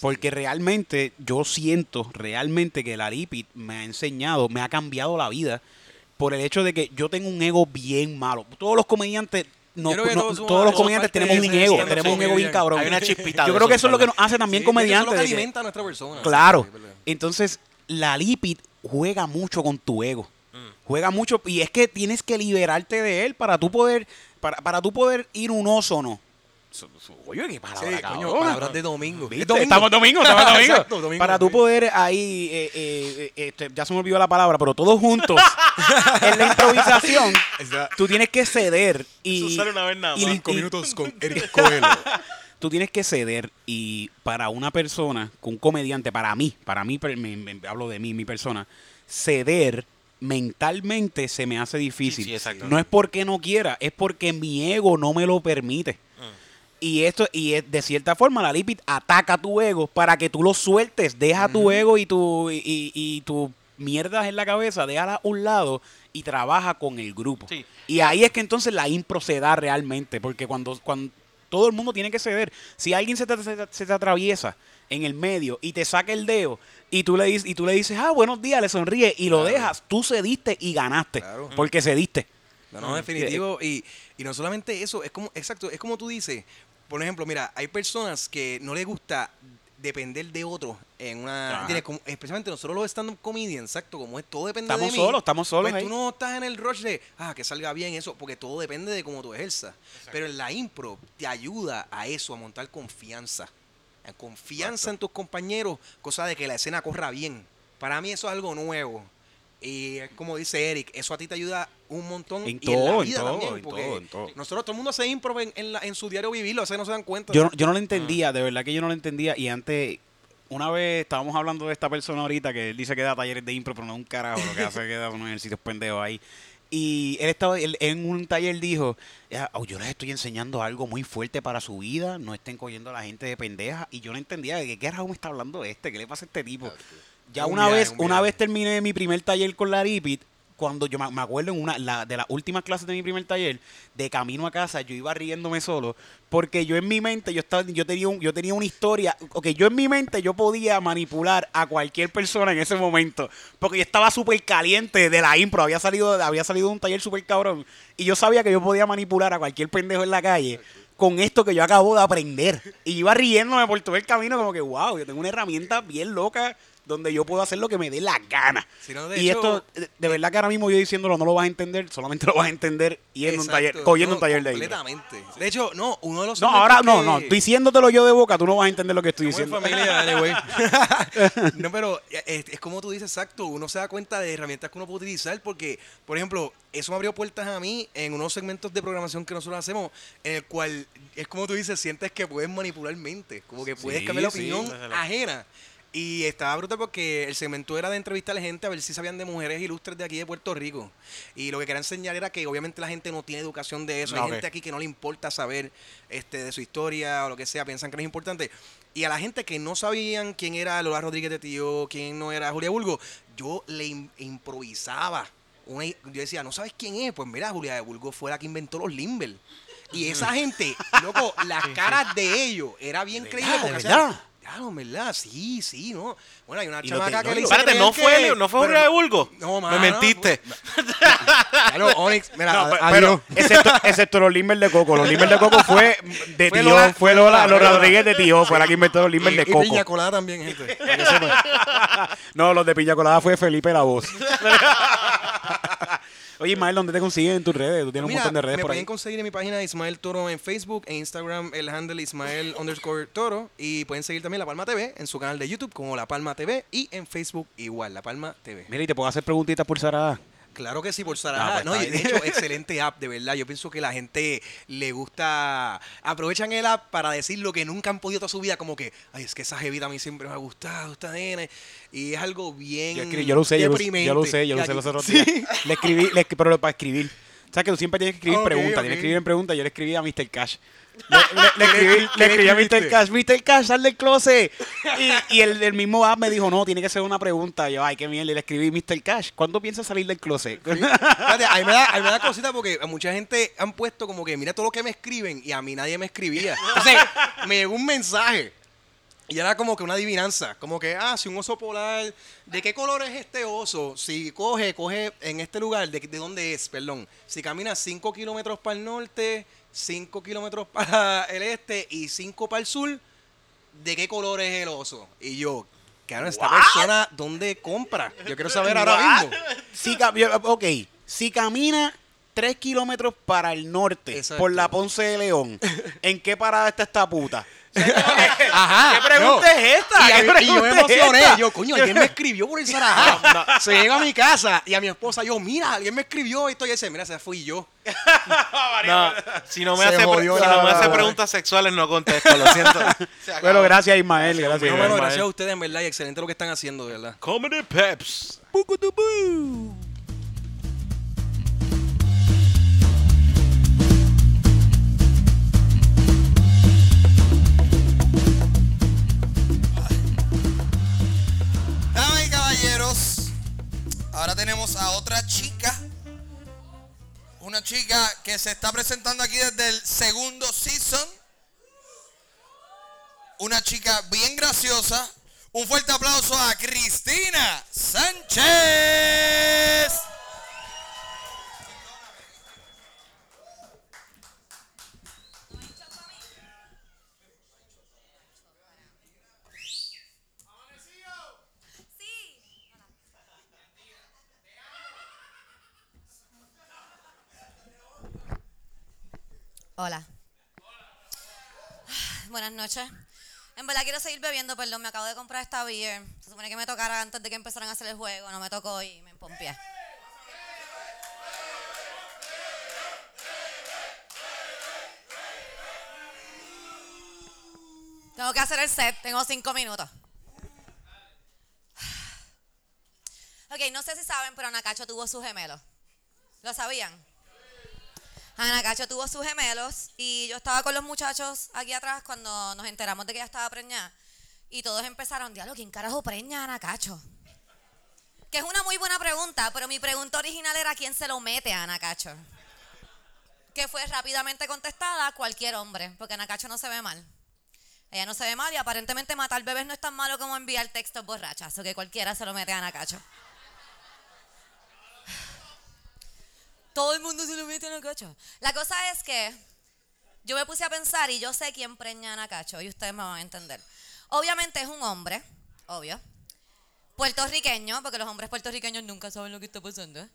Porque realmente yo siento realmente que la Lipid me ha enseñado, me ha cambiado la vida por el hecho de que yo tengo un ego bien malo. Todos los comediantes, no, todos los comediantes tenemos un ego, tenemos un ego bien cabrón. Hay una chispita Yo creo que eso, es lo que nos hace también Sí, porque eso comediantes. es lo que alimenta a nuestra persona. Claro. Entonces, la Lipid juega mucho con tu ego. Juega mucho y es que tienes que liberarte de él para tú poder para, para tú poder ir un oso no Oye, qué palabra, Sí, coño, palabras de domingo. Domingo. Estamos domingo, estamos [LAUGHS] domingo. Exacto, domingo. Para tú poder ahí, eh, eh, eh, este, ya se me olvidó la palabra, pero todos juntos [LAUGHS] en la improvisación, tú tienes que ceder y Eso sale una vez nada y- más. y- Cinco minutos con Eric [LAUGHS] Coelho. Tú tienes que ceder y para una persona, con un comediante, para mí, para mí, me- me- hablo de mí, mi persona, ceder mentalmente se me hace difícil. Sí, sí, exacto. no es porque no quiera, es porque mi ego no me lo permite. Y esto, y de cierta forma, la Lipid ataca tu ego para que tú lo sueltes. Deja tu ego y tu, y, y, y tu mierdas en la cabeza, déjala a un lado y trabaja con el grupo. Sí. Y ahí es que entonces la impro se da realmente, porque cuando, cuando todo el mundo tiene que ceder, si alguien se te, se te- se te atraviesa en el medio y te saca el dedo y tú le dices, y tú le dices, ah, buenos días, le sonríe y lo dejas, tú cediste y ganaste, Claro. porque cediste. No, no, definitivo. Y, y no solamente eso, es como, exacto, es como tú dices. Por ejemplo, mira, hay personas que no les gusta depender de otros en una... Especialmente nosotros los stand-up comedians, exacto, como es todo depende Estamos de mí. solos, estamos solos Pues ahí. tú no estás en el rush de, ah, que salga bien eso, porque todo depende de cómo tú ejerzas. Pero en la impro te ayuda a eso, a montar confianza. A confianza en tus compañeros, cosa de que la escena corra bien. Para mí eso es algo nuevo. Y es como dice Eric, eso a ti te ayuda un montón. En y en la todo, en todo, también, en porque todo, en todo. Nosotros, todo el mundo hace impro en, en la- en su diario vivirlo, o sea, no se dan cuenta. Yo, no- yo no lo entendía, de verdad que yo no lo entendía. Y antes, una vez estábamos hablando de esta persona ahorita que él dice que da talleres de impro, pero no es un carajo, lo que hace es que da unos ejercicios pendejos ahí. Y él estaba él- en un taller dijo, "Ya, oh, yo les estoy enseñando algo muy fuerte para su vida, no estén cogiendo a la gente de pendeja. Y yo no entendía de qué carajo me está hablando este, qué le pasa a este tipo. Ya un una viaje, vez, un una viaje. vez terminé mi primer taller con la Ripit, cuando yo me me acuerdo en una la- de las últimas clases de mi primer taller, de camino a casa, yo iba riéndome solo, porque yo en mi mente, yo estaba, yo tenía un, yo tenía una historia, ok, yo en mi mente yo podía manipular a cualquier persona en ese momento, porque yo estaba súper caliente de la impro, había salido, había salido de un taller súper cabrón, y yo sabía que yo podía manipular a cualquier pendejo en la calle con esto que yo acabo de aprender. Y iba riéndome por todo el camino como que, wow, yo tengo una herramienta bien loca donde yo puedo hacer lo que me dé la gana. Si no, de y hecho- esto, de- verdad que ahora mismo yo diciéndolo no lo vas a entender, solamente [LAUGHS] lo vas a entender yendo a un Exacto, taller, cogiendo no, un taller de impro. Completamente. De hecho, no, uno de los No, ahora no, no, diciéndotelo yo de boca, tú no vas a entender lo que estoy diciendo. familia, [LAUGHS] no, pero es, es como tú dices, exacto. Uno se da cuenta de herramientas que uno puede utilizar porque, por ejemplo, eso me abrió puertas a mí en unos segmentos de programación que nosotros hacemos, en el cual es como tú dices, sientes que puedes manipular mente, como que puedes Sí, cambiar la sí, opinión ajena. Y estaba brutal porque el segmento era de entrevistar a la gente a ver si sabían de mujeres ilustres de aquí de Puerto Rico. Y lo que quería enseñar era que obviamente la gente no tiene educación de eso. No, Hay ok. gente aquí que no le importa saber este, de su historia o lo que sea, piensan que no es importante. Y a la gente que no sabían quién era Lola Rodríguez de Tío, quién no era Julia Bulgo, yo le im- improvisaba. Una, yo decía, ¿no sabes quién es? Pues mira, Julia de Bulgo fue la que inventó los Limber. Y esa gente, loco, [LAUGHS] las caras de ellos era bien creíble. De hacían- verdad. Claro, en verdad, sí, sí, ¿no? Bueno, hay una Y chamaca de- que no, le y hizo Espérate, ¿no fue, que-? ¿no fue Julia de Bulgo? No, Me mano, mentiste. [LAUGHS] Claro, Onyx, mira, No, pero excepto, excepto los Limber de Coco. Los Limber de Coco fue de Fue tío, Lola- fue Lola, Lola, los. Rodríguez de tío, fue la que inventó los Limber y, de y Coco. piña colada también, gente. [LAUGHS] No, los de Piña Colada fue Felipe la voz. [LAUGHS] Oye, Ismael, ¿dónde te consiguen en tus redes? Tú tienes un montón de redes me por ahí. pueden conseguir en mi página Ismael Toro en Facebook, en Instagram el handle Ismael underscore Toro y pueden seguir también La Palma TV en su canal de YouTube como La Palma TV y en Facebook igual, La Palma TV. Mira, y te puedo hacer preguntitas por Sarada. Claro que sí, por Ah, Sarajá. pues no, está y de hecho, [LAUGHS] excelente app, de verdad. Yo pienso que la gente le gusta. Aprovechan el app para decir lo que nunca han podido toda su vida, como que, ay, es que esa jevita a mí siempre me ha gustado, esta nena. Y es algo bien. Yo, escribí- yo lo usé, yo lo, yo lo usé, yo lo usé los otros días. Le escribí, le, pero para escribir. O sea que tú siempre tienes que escribir preguntas, ok. tienes que escribir en preguntas. Yo le escribí a Mr. Cash. [LAUGHS] Le, le- le escribí, ¿Qué le escribí a Mr. Cash, Mr. Cash, sal del closet. Y, y el, el mismo app me dijo, no, tiene que ser una pregunta. Yo, ay, qué mierda. Y le escribí, Mr. Cash, ¿cuándo piensas salir del closet? Fíjate, a mí me da, a mí me da cosita porque a mucha gente han puesto como que mira todo lo que me escriben y a mí nadie me escribía. Entonces, me llegó un mensaje. Y era como que una adivinanza, como que, ah, si un oso polar, ¿de qué color es este oso? Si coge, coge en este lugar, ¿de, de dónde es? Perdón. Si camina 5 kilómetros para el norte, 5 kilómetros [LAUGHS] para el este y 5 para el sur, ¿de qué color es el oso? Y yo, claro, esta persona, ¿dónde compra? Yo quiero saber ahora What? mismo. Si, ok, si camina tres kilómetros para el norte, Exacto. por la Ponce de León, ¿en qué parada está esta puta? Ajá. ¿Qué pregunta no. es esta? Y, a ¿Qué mí- y yo me pregunta es emocioné. esta? Yo, coño, alguien me escribió por el Sarajá. [LAUGHS] Se llega a mi casa y a mi esposa, yo, mira, alguien me escribió esto y ese, mira, ese fui yo. [LAUGHS] No, si no me hace, pre- jodió si la- no me la- hace la- preguntas sexuales, no contesto, lo siento. [LAUGHS] Bueno, gracias Ismael, gracias. Ismael. bueno, gracias a ustedes, en verdad, y excelente lo que están haciendo, de verdad. Comedy Peps. Ahora tenemos a otra chica. Una chica que se está presentando aquí desde el segundo season. Una chica bien graciosa. Un fuerte aplauso a Cristina Sánchez. Hola. Buenas noches. En verdad quiero seguir bebiendo, perdón, me acabo de comprar esta beer. Se supone que me tocara antes de que empezaran a hacer el juego, no me tocó y me pompié. Tengo que hacer el set, tengo cinco minutos. Ok, no sé si saben, pero Anacacho tuvo sus gemelos. ¿Lo sabían? Ana Cacho tuvo sus gemelos y yo estaba con los muchachos aquí atrás cuando nos enteramos de que ella estaba preñada. Y todos empezaron, diablo, ¿quién carajo preña a Ana Cacho? Que es una muy buena pregunta, pero mi pregunta original era ¿quién se lo mete a Ana Cacho? Que fue rápidamente contestada cualquier hombre, porque Ana Cacho no se ve mal. Ella no se ve mal y aparentemente matar bebés no es tan malo como enviar textos borrachas, o que cualquiera se lo mete a Ana Cacho. Todo el mundo se lo mete a Nacacho. La cosa es que yo me puse a pensar y yo sé quién preña a Nacacho y ustedes me van a entender. Obviamente es un hombre, obvio. Puertorriqueño, porque los hombres puertorriqueños nunca saben lo que está pasando. ¿eh?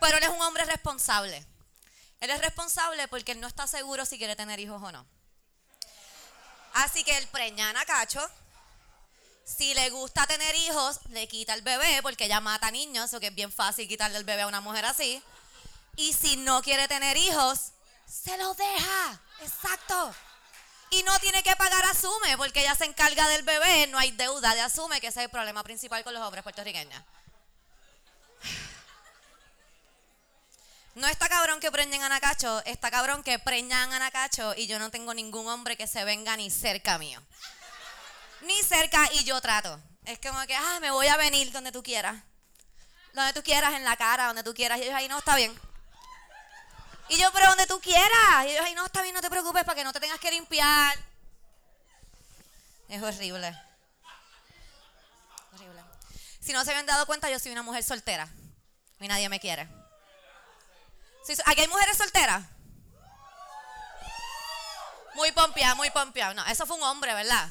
Pero él es un hombre responsable. Él es responsable porque él no está seguro si quiere tener hijos o no. Así que él preña a Nacacho. Si le gusta tener hijos, le quita el bebé porque ella mata niños, o que es bien fácil quitarle el bebé a una mujer así. Y si no quiere tener hijos, se lo deja. Exacto. Y no tiene que pagar Asume porque ella se encarga del bebé, no hay deuda de Asume, que ese es el problema principal con los hombres puertorriqueños. No está cabrón que preñen a Nacacho, está cabrón que preñan a Nacacho y yo no tengo ningún hombre que se venga ni cerca mío ni cerca y yo trato. Es como que, ah, me voy a venir donde tú quieras. Donde tú quieras, en la cara, donde tú quieras. Y ellos ahí, no, está bien. Y yo, pero donde tú quieras. Y ellos ahí, no, está bien, no te preocupes para que no te tengas que limpiar. Es horrible. Horrible. Si no se habían dado cuenta, yo soy una mujer soltera. Y nadie me quiere. ¿Aquí hay mujeres solteras? Muy pompeada, muy pompeada. No, eso fue un hombre, ¿verdad?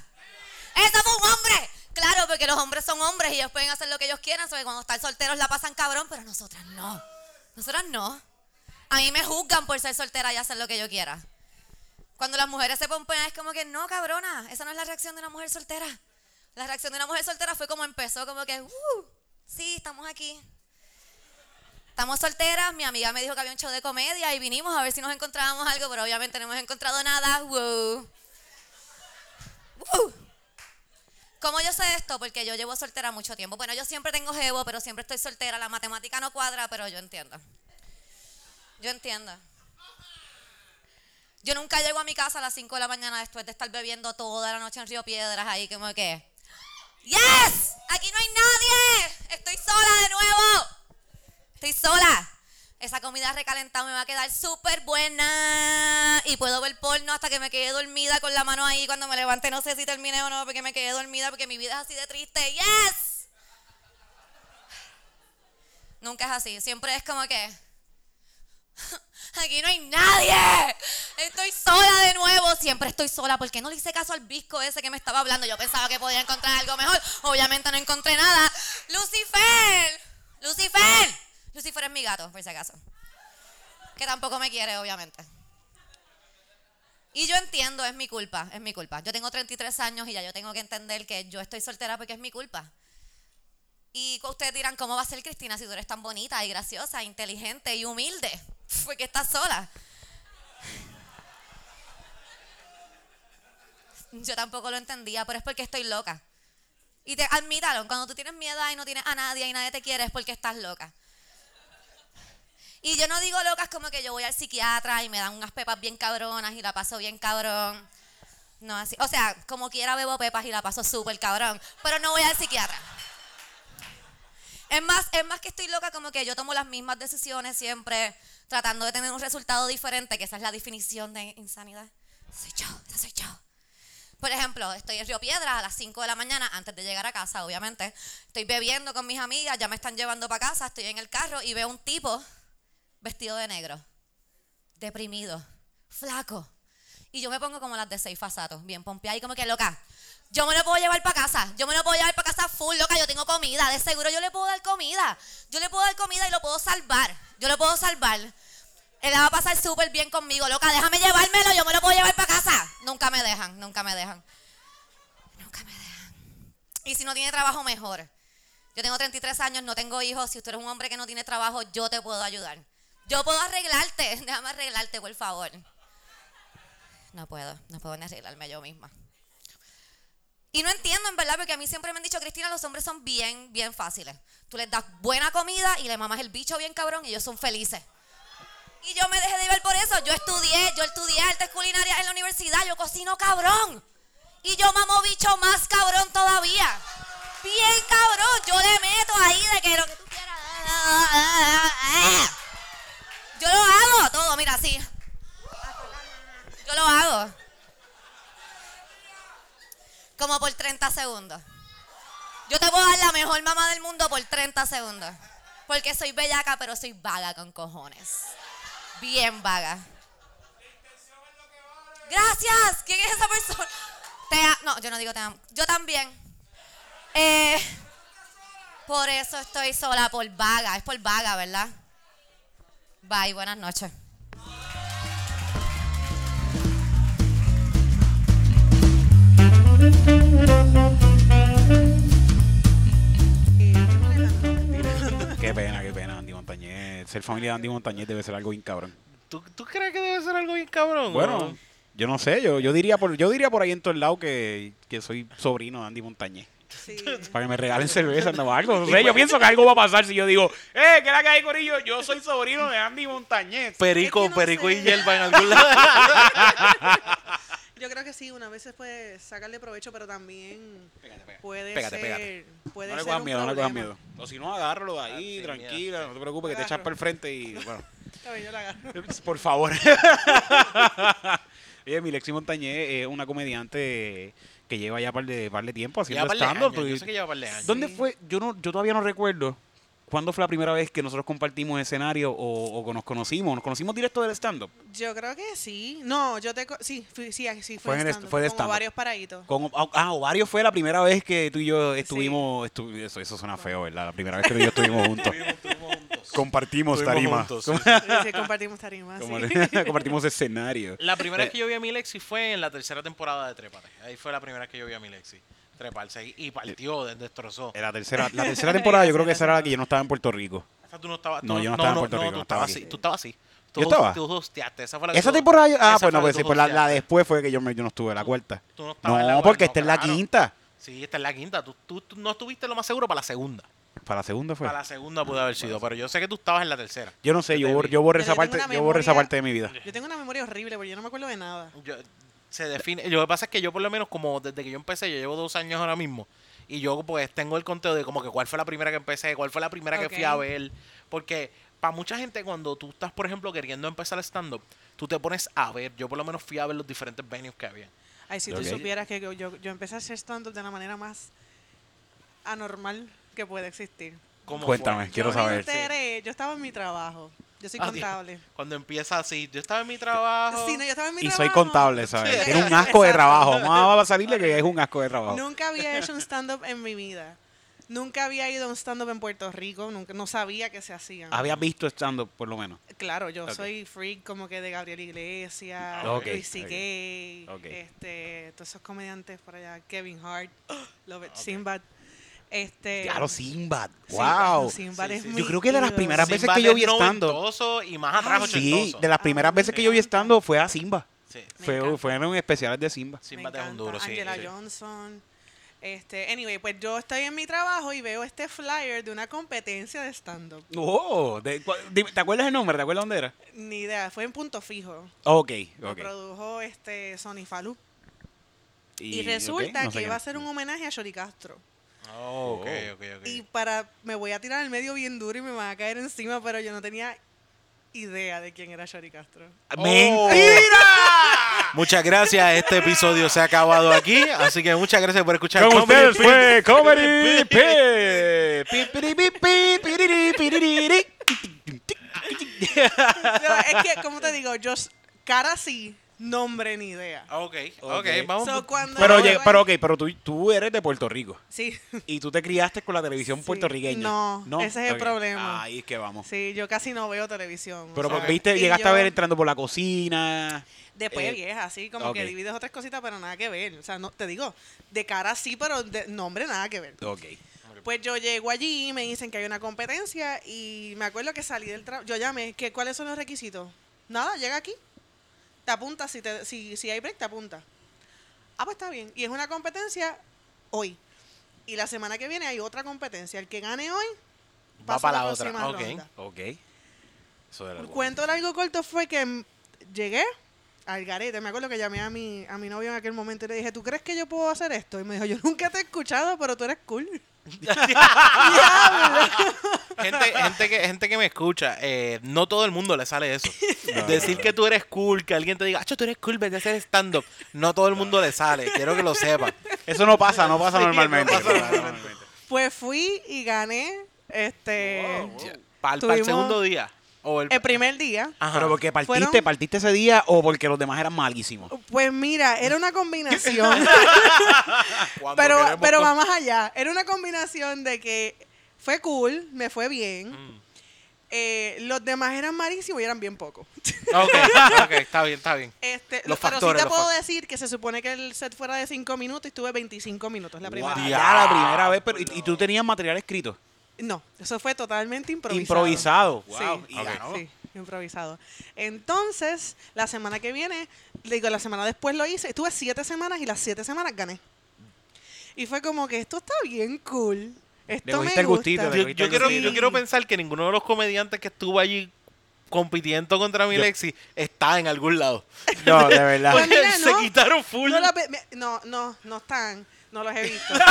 ¡Eso fue un hombre! Claro, porque los hombres son hombres y ellos pueden hacer lo que ellos quieran, porque cuando están solteros la pasan cabrón, pero nosotras no. Nosotras no. A mí me juzgan por ser soltera y hacer lo que yo quiera. Cuando las mujeres se pompean es como que, no, cabrona, esa no es la reacción de una mujer soltera. La reacción de una mujer soltera fue como empezó, como que, uh, sí, estamos aquí. Estamos solteras, mi amiga me dijo que había un show de comedia y vinimos a ver si nos encontrábamos algo, pero obviamente no hemos encontrado nada. ¿Cómo yo sé esto? Porque yo llevo soltera mucho tiempo. Bueno, yo siempre tengo jevo, pero siempre estoy soltera. La matemática no cuadra, pero yo entiendo. Yo entiendo. Yo nunca llego a mi casa a las 5 de la mañana después de estar bebiendo toda la noche en Río Piedras ahí como que... ¡Yes! Aquí no hay nadie. Estoy sola de nuevo. Estoy sola. Esa comida recalentada me va a quedar súper buena. Y puedo ver porno hasta que me quede dormida con la mano ahí. Cuando me levante no sé si terminé o no porque me quedé dormida porque mi vida es así de triste. ¡Yes! Nunca es así. Siempre es como que... Aquí no hay nadie. Estoy sola de nuevo. Siempre estoy sola. ¿Por qué no le hice caso al visco ese que me estaba hablando? Yo pensaba que podía encontrar algo mejor. Obviamente no encontré nada. Lucifer. Lucifer. Lucifer es es mi gato, por si acaso. Que tampoco me quiere, obviamente. Y yo entiendo, es mi culpa, es mi culpa. Yo tengo 33 años y ya yo tengo que entender que yo estoy soltera porque es mi culpa. Y ustedes dirán, ¿cómo va a ser Cristina si tú eres tan bonita y graciosa, inteligente y humilde? [LAUGHS] Porque estás sola. [LAUGHS] Yo tampoco lo entendía, pero es porque estoy loca. Y te admítalo, cuando tú tienes miedo y no tienes a nadie y nadie te quiere es porque estás loca. Y yo no digo locas como que yo voy al psiquiatra y me dan unas pepas bien cabronas y la paso bien cabrón. No así. O sea, como quiera bebo pepas y la paso súper cabrón. Pero no voy al psiquiatra. Es más, es más que estoy loca como que yo tomo las mismas decisiones siempre tratando de tener un resultado diferente, que esa es la definición de insanidad. Soy yo, esa soy yo. Por ejemplo, estoy en Río Piedra a las 5 de la mañana, antes de llegar a casa, obviamente. Estoy bebiendo con mis amigas, ya me están llevando para casa, estoy en el carro y veo un tipo vestido de negro, deprimido, flaco. Y yo me pongo como las de seis fasatos, bien pompeada y como que loca. Yo me lo puedo llevar para casa, yo me lo puedo llevar para casa full, loca, yo tengo comida, de seguro yo le puedo dar comida. Yo le puedo dar comida y lo puedo salvar, yo lo puedo salvar. Él va a pasar súper bien conmigo, loca, déjame llevármelo, yo me lo puedo llevar para casa. Nunca me dejan, nunca me dejan. Nunca me dejan. Y si no tiene trabajo, mejor. Yo tengo 33 años, no tengo hijos. Si usted es un hombre que no tiene trabajo, yo te puedo ayudar. Yo puedo arreglarte. [LAUGHS] Déjame arreglarte, por favor. No puedo, no puedo ni arreglarme yo misma. Y no entiendo, en verdad, porque a mí siempre me han dicho, Cristina, los hombres son bien, bien fáciles. Tú les das buena comida y le mamas el bicho bien cabrón y ellos son felices. Y yo me dejé de ver por eso. Yo estudié, yo estudié artes culinarias en la universidad. Yo cocino cabrón. Y yo mamo bicho más cabrón todavía. Bien cabrón. Yo le meto ahí de que lo que tú quieras. Yo lo hago todo, mira, así. Yo lo hago. Como por 30 segundos. Yo te puedo dar la mejor mamá del mundo por 30 segundos. Porque soy bellaca, pero soy vaga con cojones. Bien vaga. Gracias. ¿Quién es esa persona? Te no, yo no digo te amo. Yo también. Eh, por eso estoy sola, por vaga. Es por vaga, ¿verdad? Bye, buenas noches. Qué pena, qué pena, Andy Montañez. Ser familia de Andy Montañez debe ser algo bien cabrón. ¿Tú, tú crees que debe ser algo bien cabrón? Bueno, yo no sé, yo, yo diría por yo diría por ahí en todo el lado que, que soy sobrino de Andy Montañez. Sí. [LAUGHS] Para que me regalen cerveza o algo. No sé, yo pienso que algo va a pasar si yo digo, eh, ¿qué la que hay, Corillo? Yo soy sobrino de Andy Montañez. Perico, Es que no perico sé. y hierba en algún lado. [LAUGHS] Yo creo que sí, una vez se puede sacarle provecho, pero también puede Pégate, ser, pégate. puede No le cojas miedo, no le cojas miedo. O si no, agárralo de ahí, Ah, tranquila, no te preocupes, que te echas para el frente y [LAUGHS] bueno. Está bien, yo la agarro. Por favor. Oye, Milexi Montañez es una comediante que lleva ya par de, par de tiempo haciendo stand-up. yo sé que lleva par de años. ¿Dónde Sí. fue? Yo no, yo todavía no recuerdo. ¿Cuándo fue la primera vez que nosotros compartimos escenario o, o que nos conocimos? ¿Nos conocimos directo del stand-up? Yo creo que sí. No, yo te... co- Sí, fui- sí, sí, Fue fue, en el- stand-up, fue de como stand-up. varios paraditos. Con, ah, Ovario fue la primera vez que tú y yo estuvimos. estu- eso, eso suena feo, ¿verdad? La primera vez que tú y yo estuvimos juntos. [LAUGHS] Estuvimos tarima. juntos, Com- Sí, sí, compartimos tarima, como- sí. [LAUGHS] compartimos escenario. La primera vez que yo vi a Milexi fue en la tercera temporada de Trépate. Ahí fue la primera vez que yo vi a Milexi. Treparse y- y partió, de- destrozó. En La tercera, la tercera temporada yo creo que esa era la que yo no estaba en Puerto Rico. Esa tú no estabas. No, yo no estaba en Puerto Rico, tú no estaba estabas así. Tú estabas así. Tú ¿Yo estaba? Tú hosteaste. Esa fue la que Esa tú- temporada, yo- ah, esa pues no, pues sí, pues la, después fue que yo, me, yo no estuve, la cuarta. Tú no estabas en la No, porque esta es la claro. quinta. Sí, esta es la quinta. Tú, tú- tú no estuviste lo más seguro para la segunda. Para la segunda fue. Para la segunda pudo haber sido, pero yo sé que tú estabas en la tercera. Yo no sé, yo, bor- yo borré Pero esa yo tengo parte, una yo borré esa memoria- parte de mi vida. Yo tengo una memoria horrible porque yo no me acuerdo de nada. Yo, se define. Lo que pasa es que yo, por lo menos, como desde que yo empecé, yo llevo dos años ahora mismo. Y yo, pues, tengo el conteo de como que cuál fue la primera que empecé, cuál fue la primera que fui a ver. Porque para mucha gente, cuando tú estás, por ejemplo, queriendo empezar stand-up, tú te pones a ver. Yo, por lo menos, fui a ver los diferentes venues que había. Ay, si Ok. tú supieras que yo, yo, yo empecé a hacer stand-up de la manera más anormal que puede existir. ¿Cómo Cuéntame, fue? quiero yo saber. Me enteré, yo estaba en mi trabajo. Yo soy Ah, contable. Cuando empieza así, yo estaba en mi trabajo. Sí, no, yo estaba en mi Y trabajo. soy contable, ¿sabes? Sí. Tiene un asco de Exacto. trabajo. Vamos a [LAUGHS] salirle que es un asco de trabajo. Nunca había hecho un stand-up en mi vida. Nunca había ido a un stand-up en Puerto Rico, nunca, no sabía que se hacían. Habías visto estando, por lo menos. Claro, yo Ok. soy freak como que de Gabriel Iglesias, Ok, Luis ok. C.K., Ok. este, todos esos comediantes por allá, Kevin Hart, [GASPS] Love it, Sinbad. Este, Claro, Sinbad. sí, Wow. Sinbad es Yo mi creo que de las primeras veces Sinbad que yo es vi estando. y más atrás Sí, ochentoso. de las primeras Ah, veces que yo vi estando fue a Simba. Sí. Fue, fueron especiales de Simba. Me Sinbad es un duro, sí. Angela sí. Johnson. Este, anyway, pues yo estoy en mi trabajo y veo este flyer de una competencia de stand-up. Oh, de- dime, ¿te acuerdas el nombre? ¿Te acuerdas dónde era? Ni idea, fue en punto fijo. Ok, Lo ok. produjo este Sony Falú. Y, resulta ok, no sé que qué iba a es. ser un homenaje a Shori Castro. Oh, ok, ok, ok. Y para me voy a tirar al medio bien duro y me van a caer encima, pero yo no tenía idea de quién era Shori Castro. ¡Mentira! Muchas gracias. Este episodio se ha acabado aquí. Así que muchas gracias por escuchar. Con Comedy ustedes fue Comedy Pit. Es que, como te digo, yo cara sí, nombre ni idea. Ok, ok, Ok. vamos. So, cuando Pero, oye, pero ahí- ok, pero tú, tú eres de Puerto Rico. Sí, Y tú te criaste con la televisión Sí. puertorriqueña. No, ese es el problema. Ahí es que vamos. sí, yo casi no veo televisión. Pero o sea, viste, llegaste yo- a ver entrando por la cocina. Después eh, vieja, así como que divides otras cositas, pero nada que ver. O sea, no te digo, de cara sí, pero de nombre nada que ver. Ok. Pues yo llego allí y me dicen que hay una competencia y me acuerdo que salí del trabajo. Yo llamé, que ¿cuáles son los requisitos? Nada, llega aquí. Te apunta, si, te, si, si hay break, te apunta. Ah, pues está bien. Y es una competencia hoy. Y la semana que viene hay otra competencia. El que gane hoy Va para la la otra. Ok. ronda. Ok. Eso era El cuento largo corto fue que llegué al garete. Me acuerdo que llamé a mi, a mi novio en aquel momento y le dije, ¿tú crees que yo puedo hacer esto? Y me dijo, yo nunca te he escuchado, pero tú eres cool. Gente, gente, que, gente que me escucha, eh, no todo el mundo le sale eso. Decir que tú eres cool, que alguien te diga, ah, tú eres cool, vete a hacer stand-up. No todo el mundo le sale. Quiero que lo sepas. Eso no pasa, no pasa Sí, no normalmente. pasa normalmente. Pues fui y gané este Para el Tuvimos- segundo día. O el, el primer día. Ajá. Pero porque partiste, Fueron- partiste ese día o porque los demás eran malísimos. Pues mira, era una combinación. [LAUGHS] Cuando pero queremos pero con- va más allá. Era una combinación de que fue cool, me fue bien. Mm. Eh, los demás eran malísimos y eran bien pocos. Ok, ok, [LAUGHS] está bien, está bien. Este, Los pero factores, sí te los puedo fac- decir que se supone que el set fuera de 5 minutos y estuve 25 minutos la primera Wow, vez. ya la primera vez, pero y, y tú tenías material escrito. No, eso fue totalmente improvisado. Improvisado. Sí, Wow. Y sí, ganó. sí, improvisado. Entonces, la semana que viene, digo, la semana después lo hice, estuve siete semanas y las siete semanas gané. Y fue como que esto está bien cool. Esto me el gustito, gusta. le Yo, yo el quiero, gustito. yo quiero pensar que ninguno de los comediantes que estuvo allí compitiendo contra mi Yo- Lexi está en algún lado. No, de verdad. [LAUGHS] Pues mira, [LAUGHS] Se quitaron full. No, la ve- me- no, no, no están. No los he visto. [LAUGHS]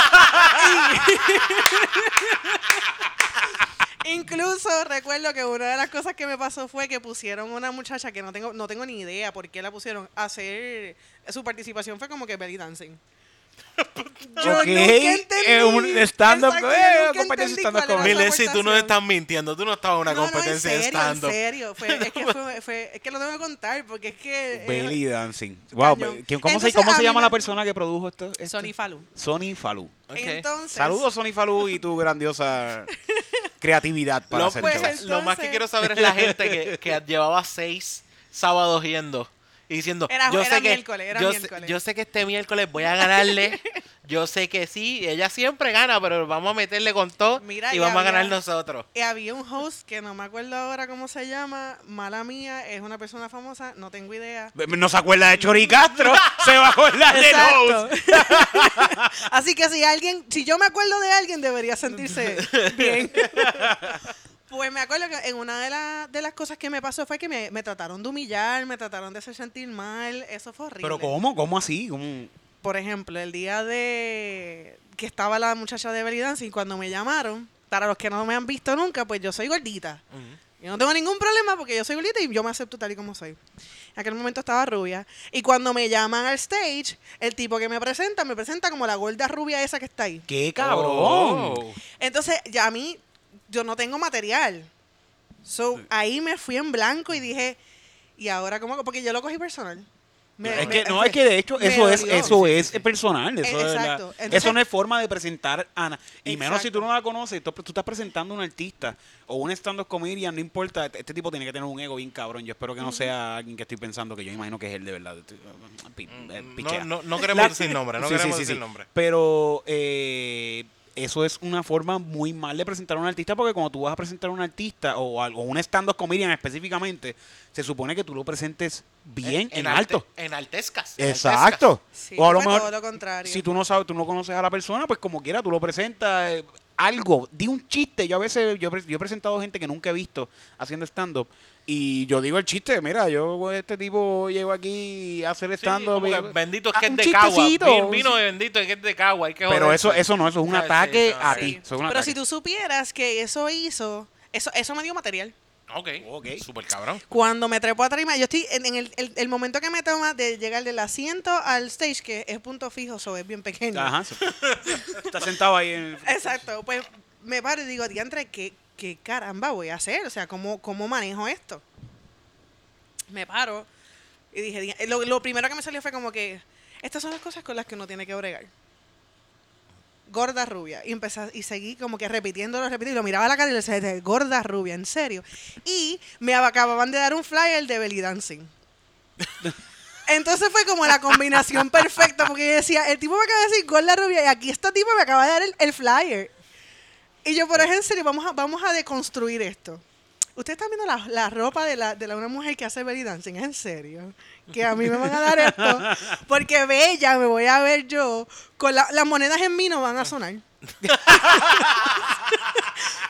Incluso recuerdo que una de las cosas que me pasó fue que pusieron una muchacha que no tengo, no tengo ni idea por qué la pusieron a hacer. Su participación fue como que belly dancing. Yo Ok, nunca entendí. eh, un stand-up, Exacto, eh, yo nunca competencia entendí stand-up cuál era comedy. Mi esa Lexi, tú aportación. estás mintiendo. Tú no estabas en una No, no, competencia en de serio, stand-up. En serio, fue, es, que [LAUGHS] fue, fue- es que lo tengo que contar porque es que... eh, Belly dancing. Wow. Cañón. ¿quién- ¿Cómo, se, Entonces, cómo a se llama me- la persona que produjo esto? esto? Sony Falú. Sony Falú. Ok. Entonces, Saludos, Sony Falú, y tu grandiosa [LAUGHS] creatividad para Lo, hacer pues, shows. lo más que Entonces- quiero saber es la gente que, que llevaba seis sábados yendo y diciendo, Era- yo era sé que miércoles, era yo, miércoles. Sé, yo sé que este miércoles voy a ganarle. [LAUGHS] yo sé que sí, ella siempre gana, pero vamos a meterle con todo Mira, y y vamos a ganar nosotros. Y había un host que no me acuerdo ahora cómo se llama, mala mía, es una persona famosa, no tengo idea. No se acuerda de Chori Castro, [LAUGHS] se va a acordar de Exacto. los. [LAUGHS] Así que si alguien, si yo me acuerdo de alguien, debería sentirse bien. Pues me acuerdo que en una de, la- de las cosas que me pasó fue que me, me trataron de humillar, me trataron de hacer sentir mal, eso fue horrible. Pero ¿cómo? ¿Cómo así? ¿Cómo? Por ejemplo, el día de que estaba la muchacha de belly dancing, cuando me llamaron, para los que no me han visto nunca, pues yo soy gordita. Yo no tengo ningún problema porque yo soy gordita y yo me acepto tal y como soy. En aquel momento estaba rubia. Y cuando me llaman al stage, el tipo que me presenta, me presenta como la gorda rubia esa que está ahí. ¡Qué cabrón! Oh. Entonces, ya a mí, yo no tengo material. So, ahí me fui en blanco y dije, ¿y ahora cómo? Porque yo lo cogí personal. Me- Es me- que, no, es que de hecho eso es, dolió. eso es personal. Eso, Eh, es la- exacto. Entonces- eso no es forma de presentar a na- Y menos si tú no la conoces, tú, tú estás presentando a un artista o un stand-up comedian, no importa. Este, este tipo tiene que tener un ego bien cabrón. Yo espero que no sea alguien que estoy pensando que yo imagino que es él de verdad. Eh, pichea. Mm, No, no, no queremos La- decir nombre, no Sí, sí, queremos sí, decir sí. nombre. Pero eh, eso es una forma muy mal de presentar a un artista porque cuando tú vas a presentar a un artista o, a- o un stand-up comedian específicamente, se supone que tú lo presentes bien en, alto. En altescas. Exacto. Sí, o a lo mejor, todo lo contrario. si tú no sabes, tú no conoces a la persona, pues como quiera, tú lo presentas. eh, algo, di un chiste. Yo a veces, yo, yo he presentado gente que nunca he visto haciendo stand-up. Y yo digo el chiste, mira, yo este tipo llego aquí a hacer Sí, que y- bendito es Ah, que es de Cagua. Vino de bendito es que es de Cagua. Hay que Pero eso, eso no, eso es un Ah, ataque a sí. ti. eso es un Pero ataque. si tú supieras que eso hizo, eso, eso me dio material. Ok, Ok. super cabrón. Cuando me trepo a tarima, yo estoy en, el, el- el momento que me toma de llegar del asiento al stage, que es punto fijo, so es bien pequeño. Ajá. [LAUGHS] Está sentado ahí en Exacto, pues me paro y digo, diantre, ¿qué, ¿qué caramba voy a hacer? O sea, ¿cómo, cómo manejo esto? Me paro y dije, "Di- lo, lo primero que me salió fue como que, estas son las cosas con las que uno tiene que bregar. Gorda rubia. Y empecé y seguí como que repitiéndolo, repitiendo. Lo miraba a la cara y le decía, gorda rubia, en serio. Y me acababan de dar un flyer de belly dancing. [LAUGHS] Entonces fue como la combinación perfecta, porque yo decía, el tipo me acaba de decir gorda rubia y aquí este tipo me acaba de dar el, el flyer. Y yo, pero es en serio, vamos a, vamos a deconstruir esto. Ustedes están viendo la, la ropa de, la, de la, una mujer que hace belly dancing, ¿es en serio? Que a mí me van a dar esto, [LAUGHS] porque bella me voy a ver yo, con la- las monedas en mí no van a sonar. [LAUGHS]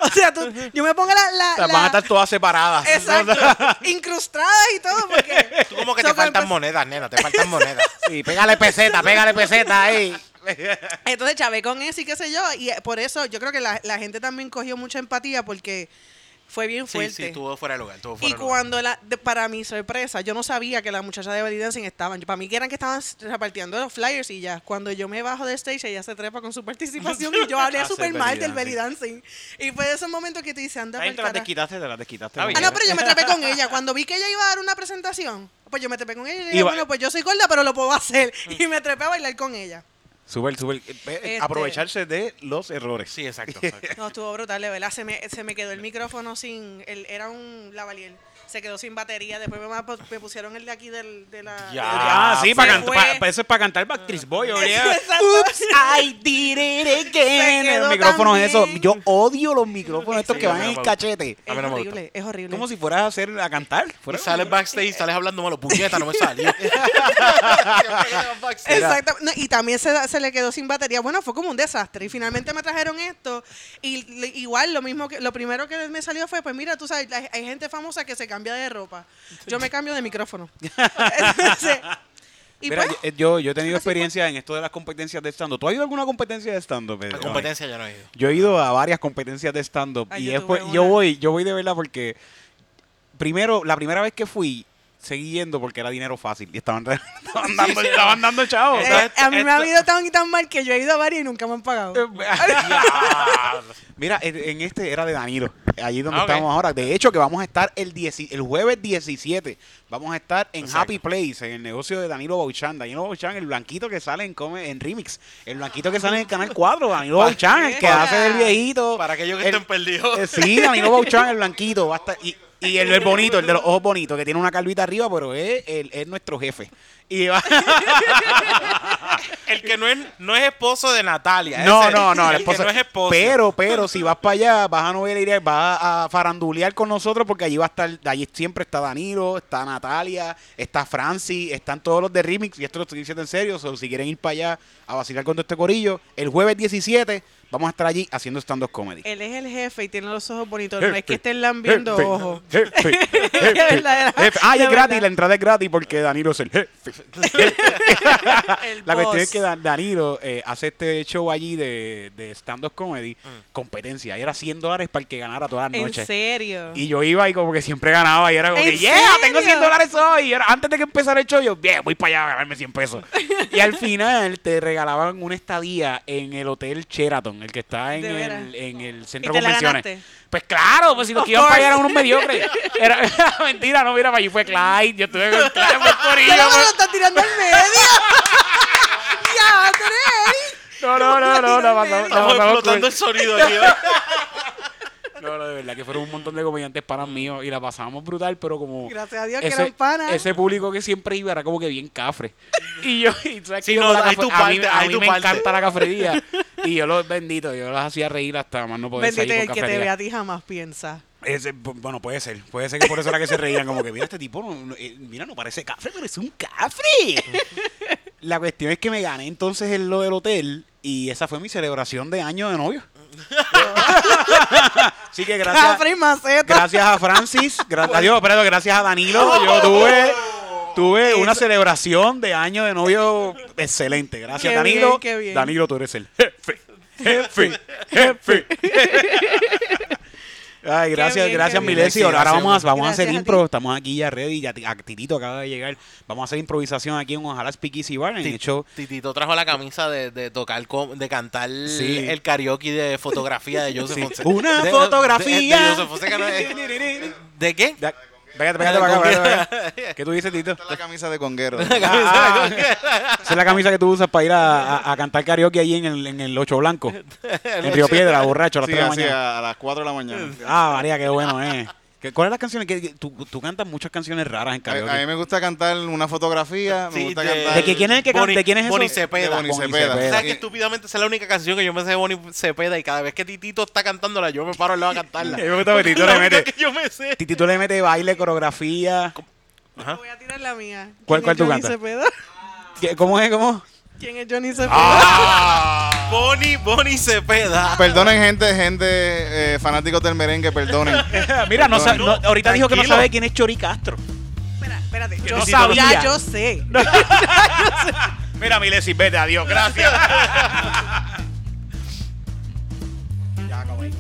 o sea, tú- yo me pongo la... la- O sea, la- van a estar todas separadas. Exacto, [LAUGHS] incrustadas y todo, porque... Tú como que So, te faltan monedas, nena, te faltan monedas. Sí, pégale peseta, pégale peseta ahí. [LAUGHS] Entonces chavé con eso y qué sé yo. Y eh, por eso yo creo que la, la gente también cogió mucha empatía porque fue bien Sí, fuerte. sí, estuvo fuera de lugar, estuvo y fuera lugar. cuando la, de- para mi sorpresa, yo no sabía que la muchacha de belly dancing estaban. Para mí que eran que estaban repartiendo los flyers y ya. Cuando yo me bajo de stage, ella se trepa con su participación y yo [LAUGHS] hablé Hacer súper mal del belly dancing. Y fue de esos momentos que te dice, anda Ahí te las desquitaste, te las desquitaste. Bien. Ah, no, pero yo me trepé con ella. [LAUGHS] Cuando vi que ella iba a dar una presentación, pues yo me trepé con ella y dije, Iba- bueno, pues yo soy gorda, pero lo puedo hacer. Y me trepé a bailar con ella. Súper, súper. eh, eh, Este- Aprovecharse de los errores. Sí, exacto. [LAUGHS] exacto. No, estuvo brutal, de verdad. Se me, se me quedó el micrófono sin. El, era un lavalier. Se quedó sin batería. Después me, me pusieron el de aquí del, de la. Ya. Ah, sí, para cantar. pa- pa- eso es para cantar Backstreet Boy. [LAUGHS] oye. Exacto. Oops, I did it again. Los micrófonos eso. Yo odio los micrófonos estos Sí, que van en el gusta. cachete. Es horrible, es horrible. Como si fueras a hacer a cantar. Y Fuera- sales backstage y sales hablando malo, puñeta, no me salió. [LAUGHS] Exacto. No, y también se, se le quedó sin batería. Bueno, fue como un desastre. Y finalmente me trajeron esto. Y le- igual lo mismo que lo primero que me salió fue, pues mira, tú sabes, hay, hay gente famosa que se cambia de ropa. Yo me cambio de micrófono. [LAUGHS] Entonces, y Mira, pues, yo- yo, yo he tenido [LAUGHS] experiencia en esto de las competencias de stand-up. ¿Tú has ido a alguna competencia de stand-up? La Pedro? competencia ya no he ido. Yo he ido a varias competencias de stand-up y yo después yo una. voy, yo voy de verdad porque primero, la primera vez que fui, seguí yendo porque era dinero fácil y estaban, [LAUGHS] [LAUGHS] estaban dando, estaban dando chavos. eh, a mí me ha ido tan y tan mal que yo he ido a varias y nunca me han pagado. [LAUGHS] Mira, en este era de Danilo, allí donde Ah, ok. estamos ahora. De hecho, que vamos a estar el, 10 el jueves 17. Vamos a estar en Exacto. Happy Place, en el negocio de Danilo Bauchan. Danilo Bauchan, el blanquito que sale en, come- en Remix. El blanquito que sale en el Canal 4. Danilo Bauchan, el que hace del viejito. Para aquellos que El- estén perdidos. Eh, sí, Danilo Bauchan, el blanquito. Va a estar, y, y el, el bonito, el de los ojos bonitos, que tiene una calvita arriba, pero es, el- es nuestro jefe. Y va- [LAUGHS] El que no es, no es esposo de Natalia. No, ese- no, no, el el esposo- que no es esposo. Pero, pero, si vas para allá, vas a novelería, vas a farandulear con nosotros porque allí va a estar, allí siempre está Danilo, está Natalia, está Franci, están todos los de Remix, y esto lo estoy diciendo en serio, so, si quieren ir para allá a vacilar con todo este corillo, el jueves 17 vamos a estar allí haciendo stand-up comedy. Él es el jefe y tiene los ojos bonitos. No es que estén lambiendo Jefe, ojos. [LAUGHS] Ah, y es gratis, la entrada es gratis porque Danilo es el jefe. [LAUGHS] [LAUGHS] El La cuestión es que Dan- Danilo eh, hace este show allí de, de stand-up comedy, competencia, y era 100 dólares para el que ganara todas las ¿En noches. serio? Y yo iba y como que siempre ganaba y era como ¿En que, yeah, tengo serio? 100 dólares hoy. Y era- antes de que empezara el show, yo, bien, voy para allá a ganarme 100 pesos. y al final te regalaban una estadía en el Hotel Sheraton. El que está en, el, en el centro ¿Y de convenciones. ganaste? Pues claro, pues si los que iban para allá eran unos mediocres. Era, [LAUGHS] mentira, no, mira, para allí fue Clyde. Yo estuve con Clyde por Corillo, ¿Qué no me pues. lo estás tirando al medio? [LAUGHS] ¡Ya! No, no, no, no, pasamos explotando cool. el sonido aquí. ¿verdad? No, no, de verdad que fueron un montón de comediantes panas míos y la pasábamos brutal, pero como. Gracias a Dios que eran panas. Ese público que siempre iba era como que bien cafre. [LAUGHS] Y yo, y tú sabes Sí, que no, hay cafre- tu a mí, parte, a hay mí tu me parte. encanta la cafrería. [LAUGHS] Y yo los bendito, yo los hacía reír hasta más no poder Bendito salir el que te cafrería. ve a ti jamás piensa. Ese, bu- bueno, puede ser. Puede ser que por eso era que se reían. Como que, mira, este tipo, no, no, eh, mira, no parece cafre, pero es un cafre. [LAUGHS] La cuestión es que me gané entonces en lo del hotel y esa fue mi celebración de año de novio. [LAUGHS] Así que gracias. Gracias a Francis, gra- adiós, perdón, gracias a Danilo, yo tuve, tuve una celebración de año de novio excelente. Gracias, Qué Danilo. bien, qué bien. Danilo, tú eres el [LAUGHS] jefe. Jefe, jefe. [LAUGHS] Ay, gracias, bien, gracias. Milesi. Ahora Gracias, vamos, a- vamos a hacer impro. Estamos aquí ya ready. Ya a Titito acaba de llegar. Vamos a hacer improvisación aquí en Ojalá Speakeasy Bar. En. Titito trajo la camisa de, de tocar, de cantar Sí. el karaoke de fotografía de [LAUGHS] Joseph Sí. Fonseca. Una De- fotografía. De, de Joseph Fonseca, ¿no? ¿De, [LAUGHS] ¿De qué? Pégate, pégate para acá, pégate para acá. [LAUGHS] ¿Qué tú dices, Tito? Esta es la camisa de conguero. Ah, Esa es la camisa que tú usas para ir a, a- a cantar karaoke allí en el, en el Ocho Blanco. [LAUGHS] En Río Piedra, borracho, a las Sí, 3 de la mañana. a las 4 de la mañana. Ah, María, qué bueno, eh. ¿Qué- ¿Cuáles las canciones? que que tú, tú cantas muchas canciones raras en A, a mí karaoke. me gusta cantar una fotografía, me Sí, gusta de- cantar... ¿De qué- quién es el que canta? Boni- ¿De quién es eso? Boni Cepeda. De Boni Boni Cepeda. Cepeda. ¿Sabes que estúpidamente esa es la única canción que yo me sé de Bonnie Cepeda y cada vez que Titito está cantándola yo me paro al lado a cantarla. [LAUGHS] A mí me gusta que Tito La le [LAUGHS] mete- que yo me sé. Titito le mete baile, coreografía. Voy a tirar la mía. ¿Cuál- ¿Quién cuál es tú cantas? Cepeda? ¿Qué- ¿Cómo es? ¿Cómo? ¿Quién es Johnny Cepeda? ¡Ah! [LAUGHS] Bonnie, Bonnie Cepeda. Perdonen, gente, gente, eh, fanáticos del merengue, perdonen. [LAUGHS] Mira, no, ahorita dijo que no sabe quién es Chori Castro. Espera, espérate. Yo no sabía. sabía, [LAUGHS] yo sé. Mira, Milesis, vete, adiós, gracias. ya acabé.